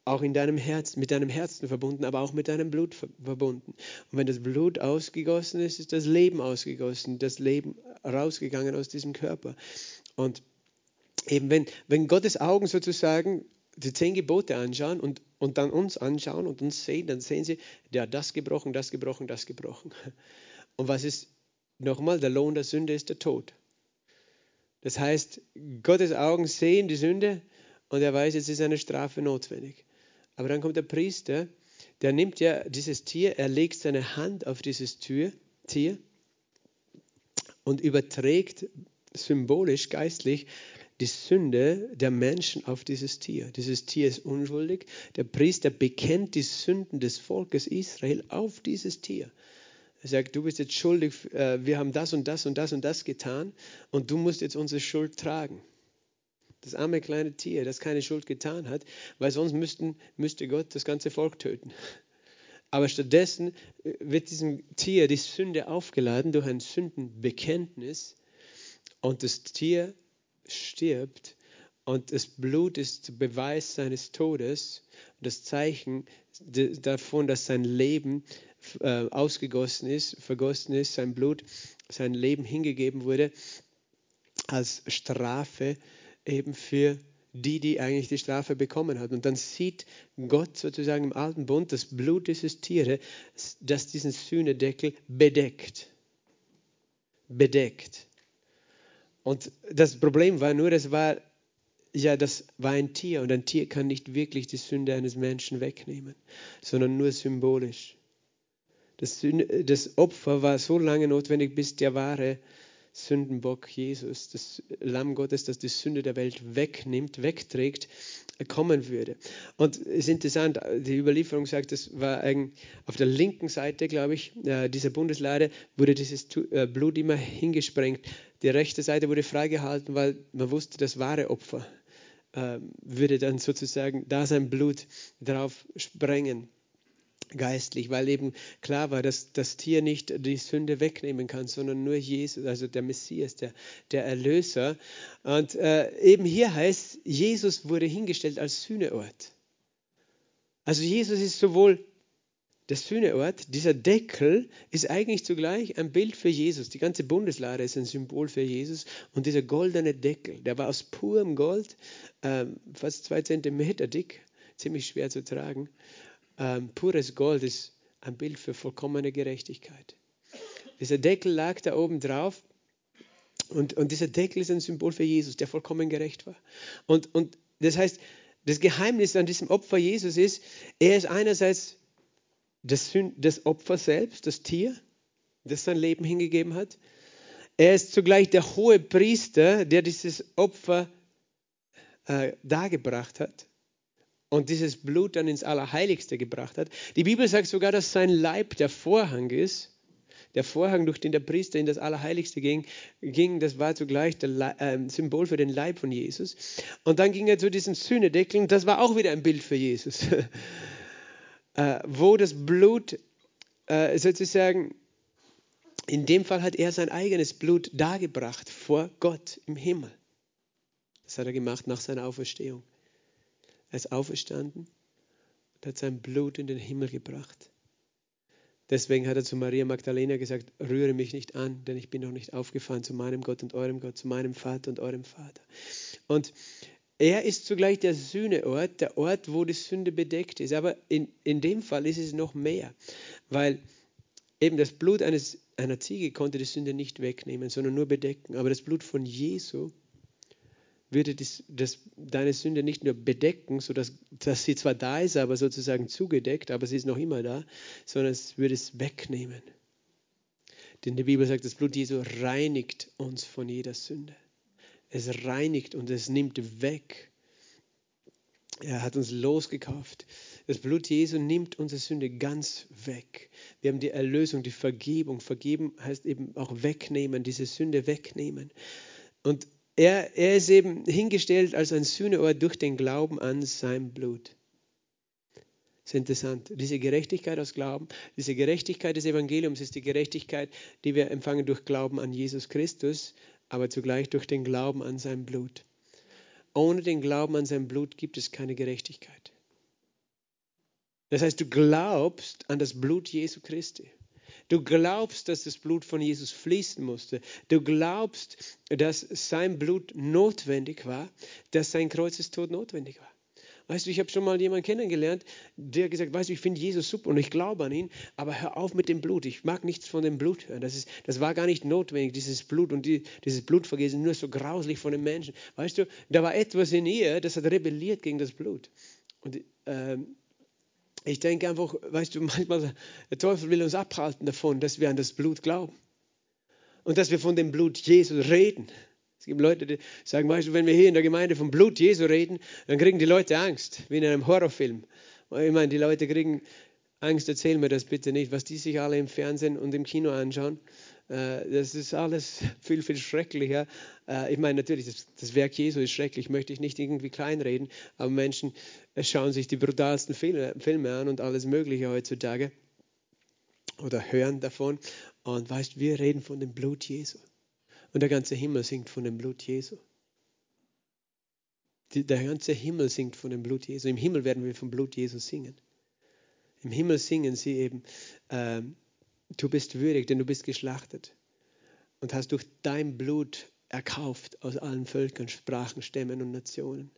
auch in deinem Herzen, mit deinem Herzen verbunden, aber auch mit deinem Blut verbunden. Und wenn das Blut ausgegossen ist, ist das Leben ausgegossen, das Leben rausgegangen aus diesem Körper. Und eben wenn, wenn Gottes Augen sozusagen die zehn Gebote anschauen und, und dann uns anschauen und uns sehen, dann sehen sie, der hat das gebrochen, das gebrochen, das gebrochen. Und was ist nochmal, der Lohn der Sünde ist der Tod. Das heißt, Gottes Augen sehen die Sünde und er weiß, jetzt ist eine Strafe notwendig. Aber dann kommt der Priester, der nimmt ja dieses Tier, er legt seine Hand auf dieses Tür, Tier und überträgt symbolisch, geistlich die Sünde der Menschen auf dieses Tier. Dieses Tier ist unschuldig. Der Priester bekennt die Sünden des Volkes Israel auf dieses Tier. Er sagt, du bist jetzt schuldig, äh, wir haben das und das und das und das getan und du musst jetzt unsere Schuld tragen. Das arme kleine Tier, das keine Schuld getan hat, weil sonst müssten, müsste Gott das ganze Volk töten. Aber stattdessen äh, wird diesem Tier die Sünde aufgeladen durch ein Sündenbekenntnis und das Tier stirbt und das Blut ist Beweis seines Todes, das Zeichen davon, dass sein Leben äh, ausgegossen ist, vergossen ist, sein Blut, sein Leben hingegeben wurde als Strafe eben für die, die eigentlich die Strafe bekommen hat. Und dann sieht Gott sozusagen im alten Bund das Blut dieses Tieres, das diesen Sühnedeckel bedeckt. Bedeckt. Und das Problem war nur, das war ja, das war ein Tier und ein Tier kann nicht wirklich die Sünde eines Menschen wegnehmen, sondern nur symbolisch. Das, das Opfer war so lange notwendig, bis der wahre Sündenbock Jesus, das Lamm Gottes, das die Sünde der Welt wegnimmt, wegträgt, kommen würde. Und es ist interessant, die Überlieferung sagt, das war auf der linken Seite, glaube ich, äh, dieser Bundeslade, wurde dieses äh, Blut immer hingesprengt. Die rechte Seite wurde freigehalten, weil man wusste, das wahre Opfer äh, würde dann sozusagen da sein Blut drauf sprengen geistlich, weil eben klar war, dass das Tier nicht die Sünde wegnehmen kann, sondern nur Jesus, also der Messias, der, der Erlöser. Und äh, eben hier heißt, Jesus wurde hingestellt als Sühneort. Also Jesus ist sowohl der Sühneort, dieser Deckel ist eigentlich zugleich ein Bild für Jesus. Die ganze Bundeslade ist ein Symbol für Jesus. Und dieser goldene Deckel, der war aus purem Gold, äh, fast zwei Zentimeter dick, ziemlich schwer zu tragen ähm, pures Gold ist ein Bild für vollkommene Gerechtigkeit. Dieser Deckel lag da oben drauf und, und dieser Deckel ist ein Symbol für Jesus, der vollkommen gerecht war. Und, und das heißt, das Geheimnis an diesem Opfer Jesus ist, er ist einerseits das, das Opfer selbst, das Tier, das sein Leben hingegeben hat. Er ist zugleich der hohe Priester, der dieses Opfer äh, dargebracht hat und dieses Blut dann ins Allerheiligste gebracht hat. Die Bibel sagt sogar, dass sein Leib der Vorhang ist. Der Vorhang, durch den der Priester in das Allerheiligste ging, ging das war zugleich das äh, Symbol für den Leib von Jesus. Und dann ging er zu diesen Sühnedeckeln, das war auch wieder ein Bild für Jesus, äh, wo das Blut äh, sozusagen, in dem Fall hat er sein eigenes Blut dargebracht vor Gott im Himmel. Das hat er gemacht nach seiner Auferstehung. Er ist auferstanden und hat sein Blut in den Himmel gebracht. Deswegen hat er zu Maria Magdalena gesagt, rühre mich nicht an, denn ich bin noch nicht aufgefahren zu meinem Gott und eurem Gott, zu meinem Vater und eurem Vater. Und er ist zugleich der Sühneort, der Ort, wo die Sünde bedeckt ist. Aber in, in dem Fall ist es noch mehr, weil eben das Blut eines, einer Ziege konnte die Sünde nicht wegnehmen, sondern nur bedecken. Aber das Blut von Jesu würde das, das, deine Sünde nicht nur bedecken, sodass dass sie zwar da ist, aber sozusagen zugedeckt, aber sie ist noch immer da, sondern es würde es wegnehmen. Denn die Bibel sagt, das Blut Jesu reinigt uns von jeder Sünde. Es reinigt und es nimmt weg. Er hat uns losgekauft. Das Blut Jesu nimmt unsere Sünde ganz weg. Wir haben die Erlösung, die Vergebung. Vergeben heißt eben auch wegnehmen, diese Sünde wegnehmen. Und er, er ist eben hingestellt als ein Sühneort durch den Glauben an sein Blut. Das ist interessant. Diese Gerechtigkeit aus Glauben, diese Gerechtigkeit des Evangeliums ist die Gerechtigkeit, die wir empfangen durch Glauben an Jesus Christus, aber zugleich durch den Glauben an sein Blut. Ohne den Glauben an sein Blut gibt es keine Gerechtigkeit. Das heißt, du glaubst an das Blut Jesu Christi. Du glaubst, dass das Blut von Jesus fließen musste. Du glaubst, dass sein Blut notwendig war, dass sein Kreuzestod notwendig war. Weißt du, ich habe schon mal jemanden kennengelernt, der gesagt, weißt du, ich finde Jesus super und ich glaube an ihn, aber hör auf mit dem Blut. Ich mag nichts von dem Blut hören. Das, ist, das war gar nicht notwendig, dieses Blut und die, dieses Blutvergießen, nur so grauslich von den Menschen. Weißt du, da war etwas in ihr, das hat rebelliert gegen das Blut. Und ähm, ich denke einfach, weißt du, manchmal der Teufel will uns abhalten davon, dass wir an das Blut glauben und dass wir von dem Blut Jesu reden. Es gibt Leute, die sagen, weißt du, wenn wir hier in der Gemeinde vom Blut Jesu reden, dann kriegen die Leute Angst, wie in einem Horrorfilm. Ich meine, die Leute kriegen Angst, erzähl mir das bitte nicht, was die sich alle im Fernsehen und im Kino anschauen. Äh, das ist alles viel, viel schrecklicher. Äh, ich meine, natürlich, das, das Werk Jesu ist schrecklich, möchte ich nicht irgendwie kleinreden, aber Menschen schauen sich die brutalsten Filme, Filme an und alles Mögliche heutzutage oder hören davon. Und weißt, wir reden von dem Blut Jesu. Und der ganze Himmel singt von dem Blut Jesu. Der ganze Himmel singt von dem Blut Jesu. Im Himmel werden wir vom Blut Jesu singen. Im Himmel singen sie eben, ähm, du bist würdig, denn du bist geschlachtet und hast durch dein Blut erkauft aus allen Völkern, Sprachen, Stämmen und Nationen.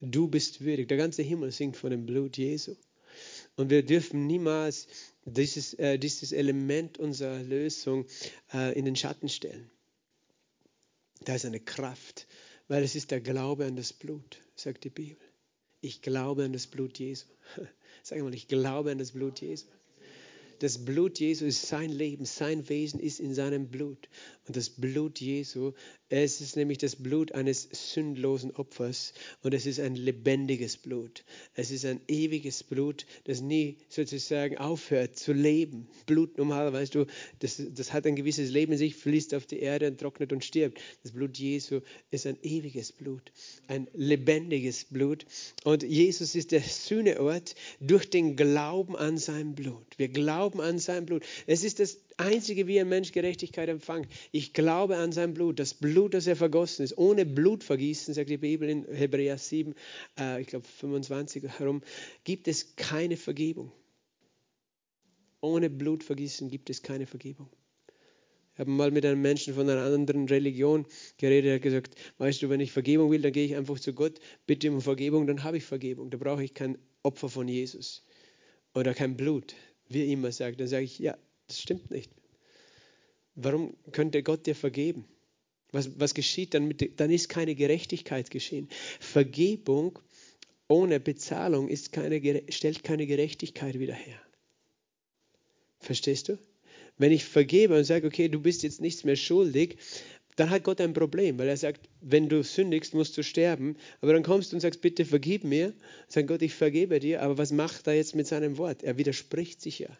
Du bist würdig. Der ganze Himmel singt von dem Blut Jesu. Und wir dürfen niemals dieses, äh, dieses Element unserer Lösung äh, in den Schatten stellen. Da ist eine Kraft, weil es ist der Glaube an das Blut, sagt die Bibel. Ich glaube an das Blut Jesu. Sag mal, ich glaube an das Blut Jesu. Das Blut Jesu ist sein Leben, sein Wesen ist in seinem Blut. Und das Blut Jesu, es ist nämlich das Blut eines sündlosen Opfers und es ist ein lebendiges Blut. Es ist ein ewiges Blut, das nie sozusagen aufhört zu leben. Blut normalerweise, du, das, das hat ein gewisses Leben in sich, fließt auf die Erde und trocknet und stirbt. Das Blut Jesu ist ein ewiges Blut, ein lebendiges Blut. Und Jesus ist der Sühneort durch den Glauben an sein Blut. Wir glauben an sein Blut. Es ist das Einzige, wie ein Mensch Gerechtigkeit empfängt. Ich glaube an sein Blut, das Blut, das er vergossen ist. Ohne Blutvergießen, sagt die Bibel in Hebräer 7, äh, ich glaube 25 herum, gibt es keine Vergebung. Ohne Blutvergießen gibt es keine Vergebung. Ich habe mal mit einem Menschen von einer anderen Religion geredet, er hat gesagt, weißt du, wenn ich Vergebung will, dann gehe ich einfach zu Gott, bitte um Vergebung, dann habe ich Vergebung. Da brauche ich kein Opfer von Jesus oder kein Blut, wie er immer sagt. Dann sage ich, ja, das stimmt nicht. Warum könnte Gott dir vergeben? Was, was geschieht dann mit Dann ist keine Gerechtigkeit geschehen. Vergebung ohne Bezahlung ist keine, stellt keine Gerechtigkeit wieder her. Verstehst du? Wenn ich vergebe und sage, okay, du bist jetzt nichts mehr schuldig, dann hat Gott ein Problem, weil er sagt, wenn du sündigst, musst du sterben. Aber dann kommst du und sagst, bitte vergib mir. Sagt Gott, ich vergebe dir. Aber was macht er jetzt mit seinem Wort? Er widerspricht sich ja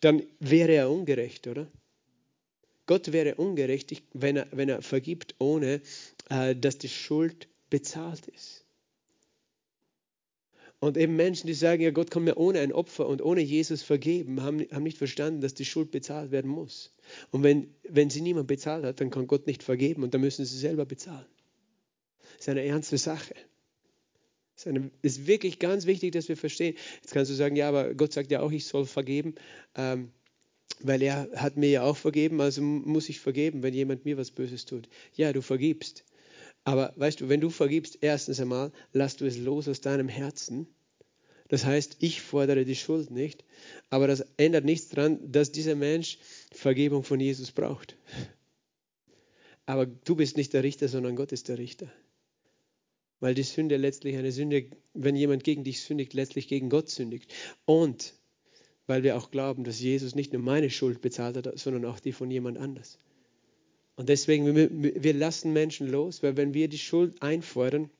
dann wäre er ungerecht, oder? Gott wäre ungerecht, wenn er, wenn er vergibt, ohne äh, dass die Schuld bezahlt ist. Und eben Menschen, die sagen, ja, Gott kann mir ohne ein Opfer und ohne Jesus vergeben, haben, haben nicht verstanden, dass die Schuld bezahlt werden muss. Und wenn, wenn sie niemand bezahlt hat, dann kann Gott nicht vergeben und dann müssen sie selber bezahlen. Das ist eine ernste Sache. Es ist wirklich ganz wichtig, dass wir verstehen. Jetzt kannst du sagen, ja, aber Gott sagt ja auch, ich soll vergeben, ähm, weil er hat mir ja auch vergeben, also muss ich vergeben, wenn jemand mir was Böses tut. Ja, du vergibst. Aber weißt du, wenn du vergibst, erstens einmal, lass du es los aus deinem Herzen. Das heißt, ich fordere die Schuld nicht, aber das ändert nichts daran, dass dieser Mensch Vergebung von Jesus braucht. Aber du bist nicht der Richter, sondern Gott ist der Richter. Weil die Sünde letztlich eine Sünde, wenn jemand gegen dich sündigt, letztlich gegen Gott sündigt. Und weil wir auch glauben, dass Jesus nicht nur meine Schuld bezahlt hat, sondern auch die von jemand anders. Und deswegen, wir lassen Menschen los, weil wenn wir die Schuld einfordern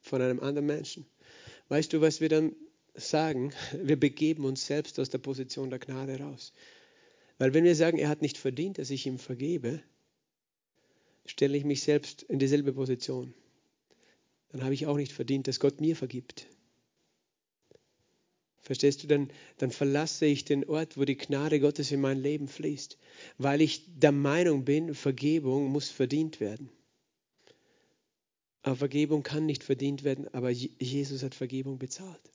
von einem anderen Menschen, weißt du, was wir dann sagen? Wir begeben uns selbst aus der Position der Gnade raus. Weil wenn wir sagen, er hat nicht verdient, dass ich ihm vergebe, stelle ich mich selbst in dieselbe Position dann habe ich auch nicht verdient, dass Gott mir vergibt. Verstehst du, dann, dann verlasse ich den Ort, wo die Gnade Gottes in mein Leben fließt, weil ich der Meinung bin, Vergebung muss verdient werden. Aber Vergebung kann nicht verdient werden, aber Jesus hat Vergebung bezahlt.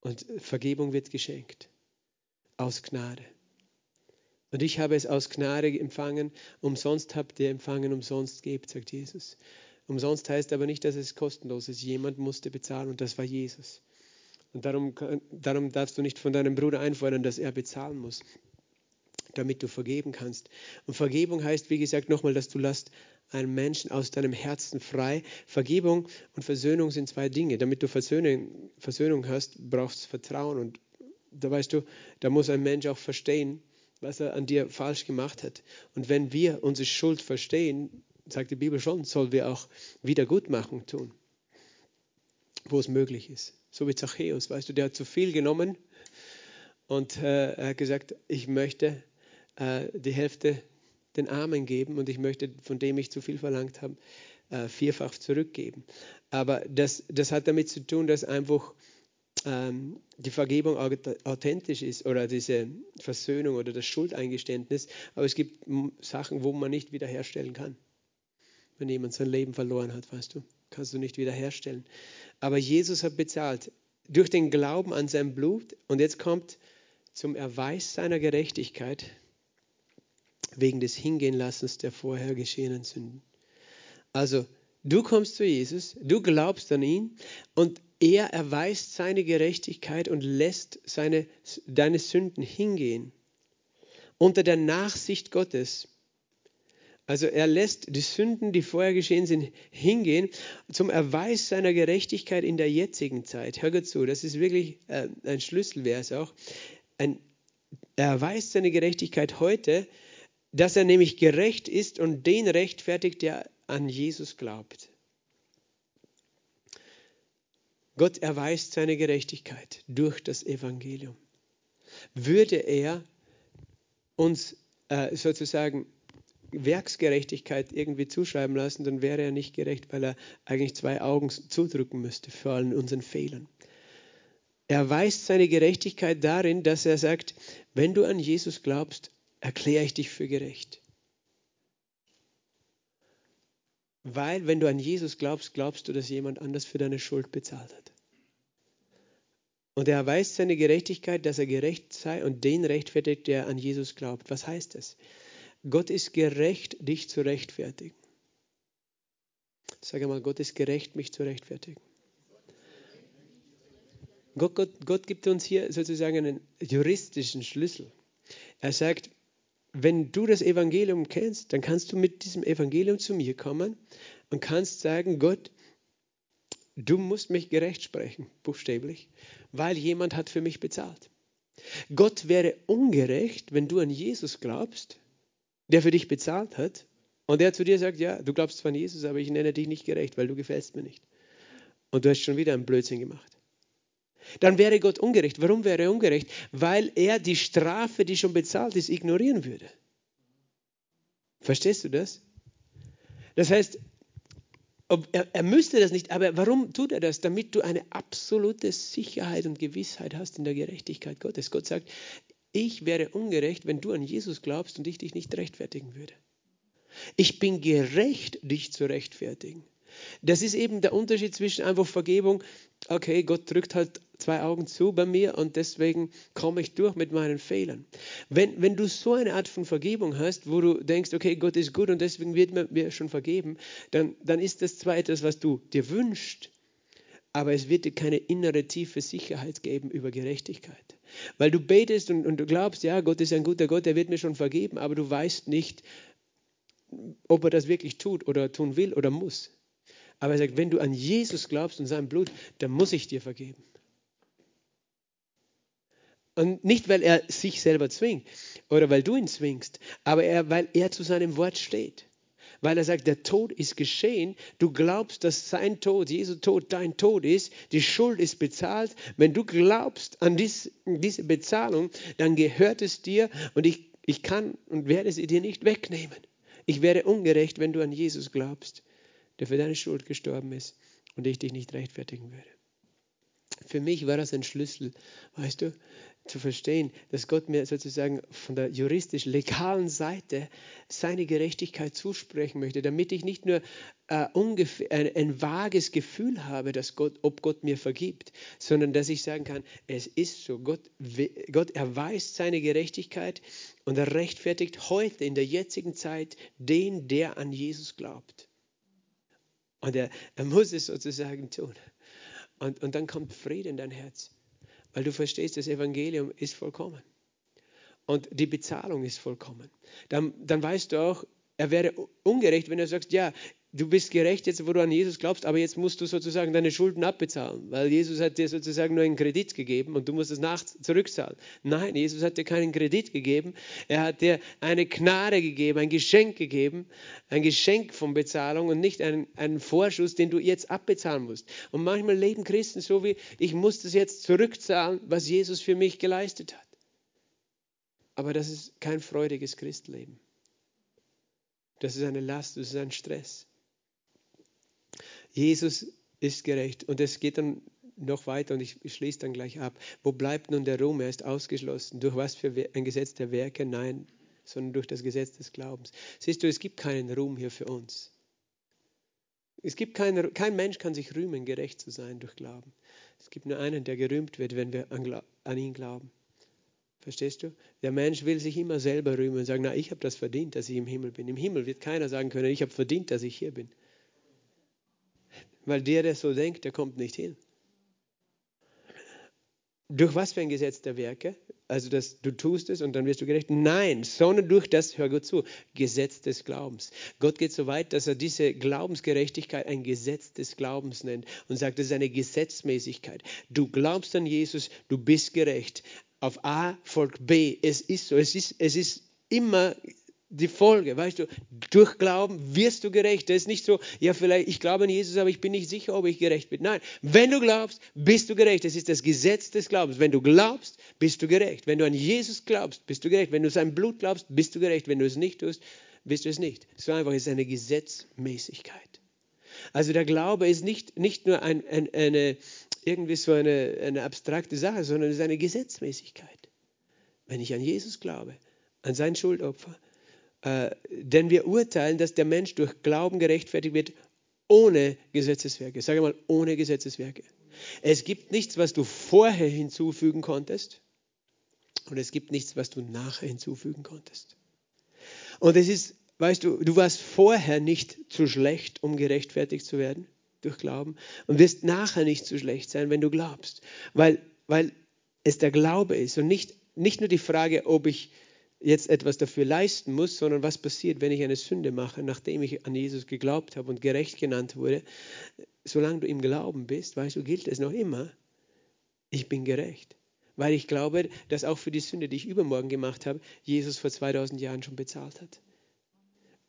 Und Vergebung wird geschenkt aus Gnade. Und ich habe es aus Gnade empfangen, umsonst habt ihr empfangen, umsonst gebt, sagt Jesus. Umsonst heißt aber nicht, dass es kostenlos ist. Jemand musste bezahlen und das war Jesus. Und darum, darum darfst du nicht von deinem Bruder einfordern, dass er bezahlen muss. damit du vergeben kannst. Und Vergebung heißt, wie gesagt, nochmal, dass du lässt einen Menschen aus deinem Herzen frei. Vergebung und Versöhnung sind zwei Dinge. Damit du Versöhnung, Versöhnung hast, brauchst du Vertrauen. Und da weißt du, da muss ein Mensch auch verstehen, was er an dir falsch gemacht hat. Und wenn wir unsere Schuld verstehen, sagt die Bibel schon, sollen wir auch Wiedergutmachung tun, wo es möglich ist. So wie Zachäus, weißt du, der hat zu viel genommen und äh, er hat gesagt, ich möchte äh, die Hälfte den Armen geben und ich möchte, von dem ich zu viel verlangt habe, äh, vierfach zurückgeben. Aber das, das hat damit zu tun, dass einfach ähm, die Vergebung authentisch ist oder diese Versöhnung oder das Schuldeingeständnis. Aber es gibt Sachen, wo man nicht wiederherstellen kann. Wenn jemand sein Leben verloren hat, weißt du, kannst du nicht wiederherstellen. Aber Jesus hat bezahlt durch den Glauben an sein Blut und jetzt kommt zum Erweis seiner Gerechtigkeit wegen des Hingehenlassens der vorher geschehenen Sünden. Also, du kommst zu Jesus, du glaubst an ihn und er erweist seine Gerechtigkeit und lässt seine, deine Sünden hingehen. Unter der Nachsicht Gottes. Also er lässt die Sünden, die vorher geschehen sind, hingehen zum Erweis seiner Gerechtigkeit in der jetzigen Zeit. Hör gut zu, das ist wirklich äh, ein Schlüsselvers auch. Ein, er erweist seine Gerechtigkeit heute dass er nämlich gerecht ist und den rechtfertigt, der an Jesus glaubt. Gott erweist seine Gerechtigkeit durch das Evangelium. Würde er uns äh, sozusagen Werksgerechtigkeit irgendwie zuschreiben lassen, dann wäre er nicht gerecht, weil er eigentlich zwei Augen zudrücken müsste für allen unseren Fehlern. Er erweist seine Gerechtigkeit darin, dass er sagt, wenn du an Jesus glaubst, erkläre ich dich für gerecht. Weil, wenn du an Jesus glaubst, glaubst du, dass jemand anders für deine Schuld bezahlt hat. Und er erweist seine Gerechtigkeit, dass er gerecht sei und den rechtfertigt, der an Jesus glaubt. Was heißt das? Gott ist gerecht, dich zu rechtfertigen. Sag mal, Gott ist gerecht, mich zu rechtfertigen. Gott, Gott, Gott gibt uns hier sozusagen einen juristischen Schlüssel. Er sagt, wenn du das Evangelium kennst, dann kannst du mit diesem Evangelium zu mir kommen und kannst sagen, Gott, du musst mich gerecht sprechen, buchstäblich, weil jemand hat für mich bezahlt. Gott wäre ungerecht, wenn du an Jesus glaubst, der für dich bezahlt hat und der zu dir sagt, ja, du glaubst zwar an Jesus, aber ich nenne dich nicht gerecht, weil du gefällst mir nicht. Und du hast schon wieder einen Blödsinn gemacht dann wäre Gott ungerecht. Warum wäre er ungerecht? Weil er die Strafe, die schon bezahlt ist, ignorieren würde. Verstehst du das? Das heißt, er, er, müsste das nicht, aber warum tut er das? Damit du eine absolute Sicherheit und Gewissheit hast in der Gerechtigkeit Gottes. Gott sagt, ich wäre ungerecht, wenn du an Jesus glaubst und ich dich nicht rechtfertigen würde. Ich bin gerecht, dich zu rechtfertigen. Das ist eben der Unterschied zwischen einfach Vergebung, okay, Gott drückt halt zwei Augen zu bei mir und deswegen komme ich durch mit meinen Fehlern. Wenn, wenn du so eine Art von Vergebung hast, wo du denkst, okay, Gott ist gut und deswegen wird mir, mir schon vergeben, dann, dann ist das zwar etwas, was du dir wünschst, aber es wird dir keine innere tiefe Sicherheit geben über Gerechtigkeit. Weil du betest und, und du glaubst, ja, Gott ist ein guter Gott, er wird mir schon vergeben, aber du weißt nicht, ob er das wirklich tut oder tun will oder muss. Aber er sagt, wenn du an Jesus glaubst und sein Blut, dann muss ich dir vergeben. Und nicht, weil er sich selber zwingt oder weil du ihn zwingst, aber er, weil er zu seinem Wort steht. Weil er sagt, der Tod ist geschehen. Du glaubst, dass sein Tod, Jesu Tod, dein Tod ist. Die Schuld ist bezahlt. Wenn du glaubst an dies, diese Bezahlung, dann gehört es dir und ich, ich kann und werde sie dir nicht wegnehmen. Ich wäre ungerecht, wenn du an Jesus glaubst der für deine Schuld gestorben ist und ich dich nicht rechtfertigen würde. Für mich war das ein Schlüssel, weißt du, zu verstehen, dass Gott mir sozusagen von der juristisch-legalen Seite seine Gerechtigkeit zusprechen möchte, damit ich nicht nur äh, ein, ein, vages Gefühl habe, dass Gott, ob Gott mir vergibt, sondern dass ich sagen kann, es ist so, Gott, Gott erweist seine Gerechtigkeit und er rechtfertigt heute in der jetzigen Zeit den, der an Jesus glaubt. Und er, er muss es sozusagen tun. Und, und dann kommt Friede in dein Herz, weil du verstehst, das Evangelium ist vollkommen. und die Bezahlung ist vollkommen. Dann, dann weißt du auch, er wäre ungerecht, wenn du sagst, ja, du bist gerecht jetzt, wo du an Jesus glaubst, aber jetzt musst du sozusagen deine Schulden abbezahlen, weil Jesus hat dir sozusagen nur einen Kredit gegeben und du musst es nach zurückzahlen. Nein, Jesus hat dir keinen Kredit gegeben, er hat dir eine Gnade gegeben, ein Geschenk gegeben, ein Geschenk von Bezahlung und nicht einen, einen Vorschuss, den du jetzt abbezahlen musst. Und manchmal leben Christen so wie, ich muss das jetzt zurückzahlen, was Jesus für mich geleistet hat. Aber das ist kein freudiges Christleben. Das ist eine Last, das ist ein Stress. Jesus ist gerecht. Und es geht dann noch weiter und ich schließe dann gleich ab. Wo bleibt nun der Ruhm? Er ist ausgeschlossen. Durch was für ein Gesetz der Werke? Nein, sondern durch das Gesetz des Glaubens. Siehst du, es gibt keinen Ruhm hier für uns. Es gibt kein, kein Mensch kann sich rühmen, gerecht zu sein durch Glauben. Es gibt nur einen, der gerühmt wird, wenn wir an, an ihn glauben. Verstehst du? Der Mensch will sich immer selber rühmen und sagen, na, ich habe das verdient, dass ich im Himmel bin. Im Himmel wird keiner sagen können, ich habe verdient, dass ich hier bin. Weil der, der so denkt, der kommt nicht hin. Durch was für ein Gesetz der Werke? Also, dass du tust es und dann wirst du gerecht? Nein, sondern durch das, hör gut zu, Gesetz des Glaubens. Gott geht so weit, dass er diese Glaubensgerechtigkeit ein Gesetz des Glaubens nennt und sagt, das ist eine Gesetzmäßigkeit. Du glaubst an Jesus, du bist gerecht. Auf A folgt B. Es ist so. Es ist, es ist immer die Folge, weißt du, durch Glauben wirst du gerecht. Das ist nicht so, ja, vielleicht, ich glaube an Jesus, aber ich bin nicht sicher, ob ich gerecht bin. Nein, wenn du glaubst, bist du gerecht. Das ist das Gesetz des Glaubens. Wenn du glaubst, bist du gerecht. Wenn du an Jesus glaubst, bist du gerecht. Wenn du sein Blut glaubst, bist du gerecht. Wenn du es nicht tust, bist du es nicht. So einfach ist eine Gesetzmäßigkeit. Also der Glaube ist nicht, nicht nur ein, ein, eine, irgendwie so eine, eine abstrakte Sache, sondern es ist eine Gesetzmäßigkeit. Wenn ich an Jesus glaube, an sein Schuldopfer, äh, denn wir urteilen, dass der Mensch durch Glauben gerechtfertigt wird ohne Gesetzeswerke. Sage mal, ohne Gesetzeswerke. Es gibt nichts, was du vorher hinzufügen konntest und es gibt nichts, was du nachher hinzufügen konntest. Und es ist, weißt du, du warst vorher nicht zu schlecht, um gerechtfertigt zu werden durch Glauben und wirst nachher nicht zu schlecht sein, wenn du glaubst, weil, weil es der Glaube ist und nicht, nicht nur die Frage, ob ich jetzt etwas dafür leisten muss, sondern was passiert, wenn ich eine Sünde mache, nachdem ich an Jesus geglaubt habe und gerecht genannt wurde. Solange du im Glauben bist, weißt du, gilt es noch immer, ich bin gerecht. Weil ich glaube, dass auch für die Sünde, die ich übermorgen gemacht habe, Jesus vor 2000 Jahren schon bezahlt hat.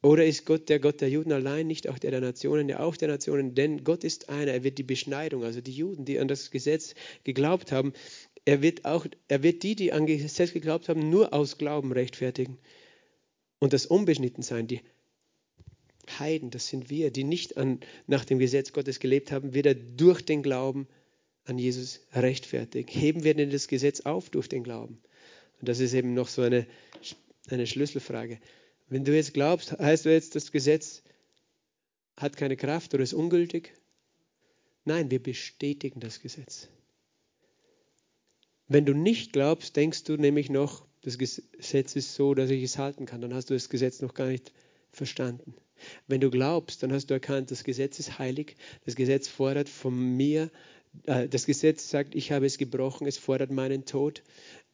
Oder ist Gott der Gott der Juden allein, nicht auch der der Nationen, ja auch der Nationen? Denn Gott ist einer, er wird die Beschneidung, also die Juden, die an das Gesetz geglaubt haben, er wird, auch, er wird die, die an Gesetz geglaubt haben, nur aus Glauben rechtfertigen. Und das Unbeschnittensein, die Heiden, das sind wir, die nicht an, nach dem Gesetz Gottes gelebt haben, wird er durch den Glauben an Jesus rechtfertigt. Heben wir denn das Gesetz auf durch den Glauben? Und das ist eben noch so eine, eine Schlüsselfrage. Wenn du jetzt glaubst, heißt du jetzt, das Gesetz hat keine Kraft oder ist ungültig? Nein, wir bestätigen das Gesetz. Wenn du nicht glaubst, denkst du nämlich noch, das Gesetz ist so, dass ich es halten kann. Dann hast du das Gesetz noch gar nicht verstanden. Wenn du glaubst, dann hast du erkannt, das Gesetz ist heilig. Das Gesetz fordert von mir, äh, das Gesetz sagt, ich habe es gebrochen, es fordert meinen Tod.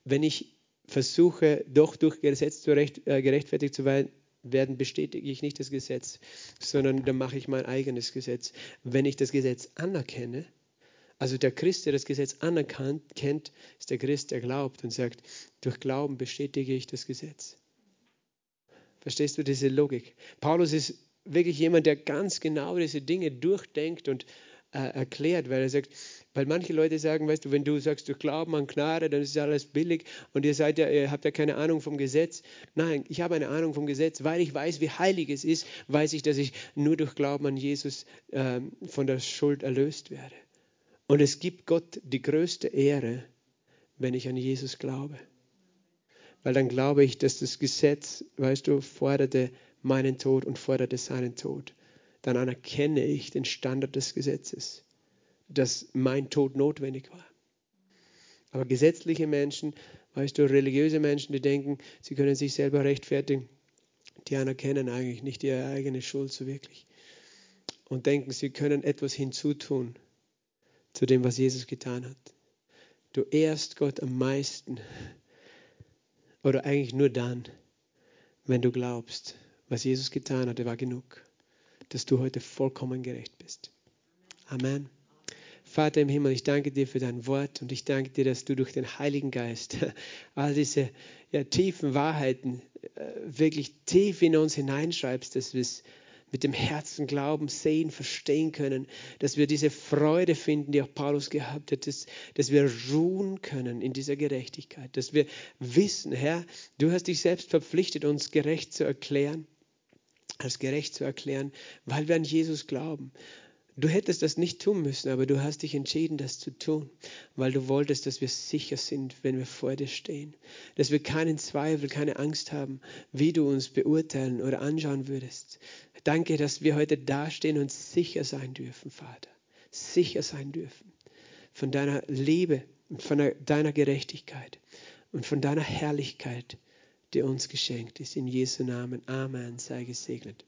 Wenn ich versuche, doch durch Gesetz zu recht, äh, gerechtfertigt zu werden, bestätige ich nicht das Gesetz, sondern dann mache ich mein eigenes Gesetz. Wenn ich das Gesetz anerkenne, also der Christ, der das Gesetz anerkannt, kennt, ist der Christ, der glaubt und sagt, durch Glauben bestätige ich das Gesetz. Verstehst du diese Logik? Paulus ist wirklich jemand, der ganz genau diese Dinge durchdenkt und äh, erklärt, weil er sagt, weil manche Leute sagen, weißt du, wenn du sagst, durch Glauben an Gnade, dann ist alles billig und ihr seid ja, ihr habt ja keine Ahnung vom Gesetz. Nein, ich habe eine Ahnung vom Gesetz, weil ich weiß, wie heilig es ist, weiß ich, dass ich nur durch Glauben an Jesus äh, von der Schuld erlöst werde. Und es gibt Gott die größte Ehre, wenn ich an Jesus glaube. Weil dann glaube ich, dass das Gesetz, weißt du, forderte meinen Tod und forderte seinen Tod. Dann anerkenne ich den Standard des Gesetzes, dass mein Tod notwendig war. Aber gesetzliche Menschen, weißt du, religiöse Menschen, die denken, sie können sich selber rechtfertigen, die anerkennen eigentlich nicht ihre eigene Schuld so wirklich und denken, sie können etwas hinzutun zu dem, was Jesus getan hat. Du ehrst Gott am meisten, Oder eigentlich nur dann, wenn du glaubst, was Jesus getan hat, war genug, dass du heute vollkommen gerecht bist. Amen. Vater im Himmel, ich danke dir für dein Wort und ich danke dir, dass du durch den Heiligen Geist all diese ja, tiefen Wahrheiten äh, wirklich tief in uns hineinschreibst, dass wir es mit dem Herzen glauben, sehen, verstehen können, dass wir diese Freude finden, die auch Paulus gehabt hat, dass, dass wir ruhen können in dieser Gerechtigkeit, dass wir wissen, Herr, du hast dich selbst verpflichtet, uns gerecht zu erklären, als gerecht zu erklären, weil wir an Jesus glauben. Du hättest das nicht tun müssen, aber du hast dich entschieden, das zu tun, weil du wolltest, dass wir sicher sind, wenn wir vor dir stehen. Dass wir keinen Zweifel, keine Angst haben, wie du uns beurteilen oder anschauen würdest. Danke, dass wir heute dastehen und sicher sein dürfen, Vater. Sicher sein dürfen von deiner Liebe, von deiner Gerechtigkeit und von deiner Herrlichkeit, die uns geschenkt ist. In Jesu Namen. Amen. Sei gesegnet.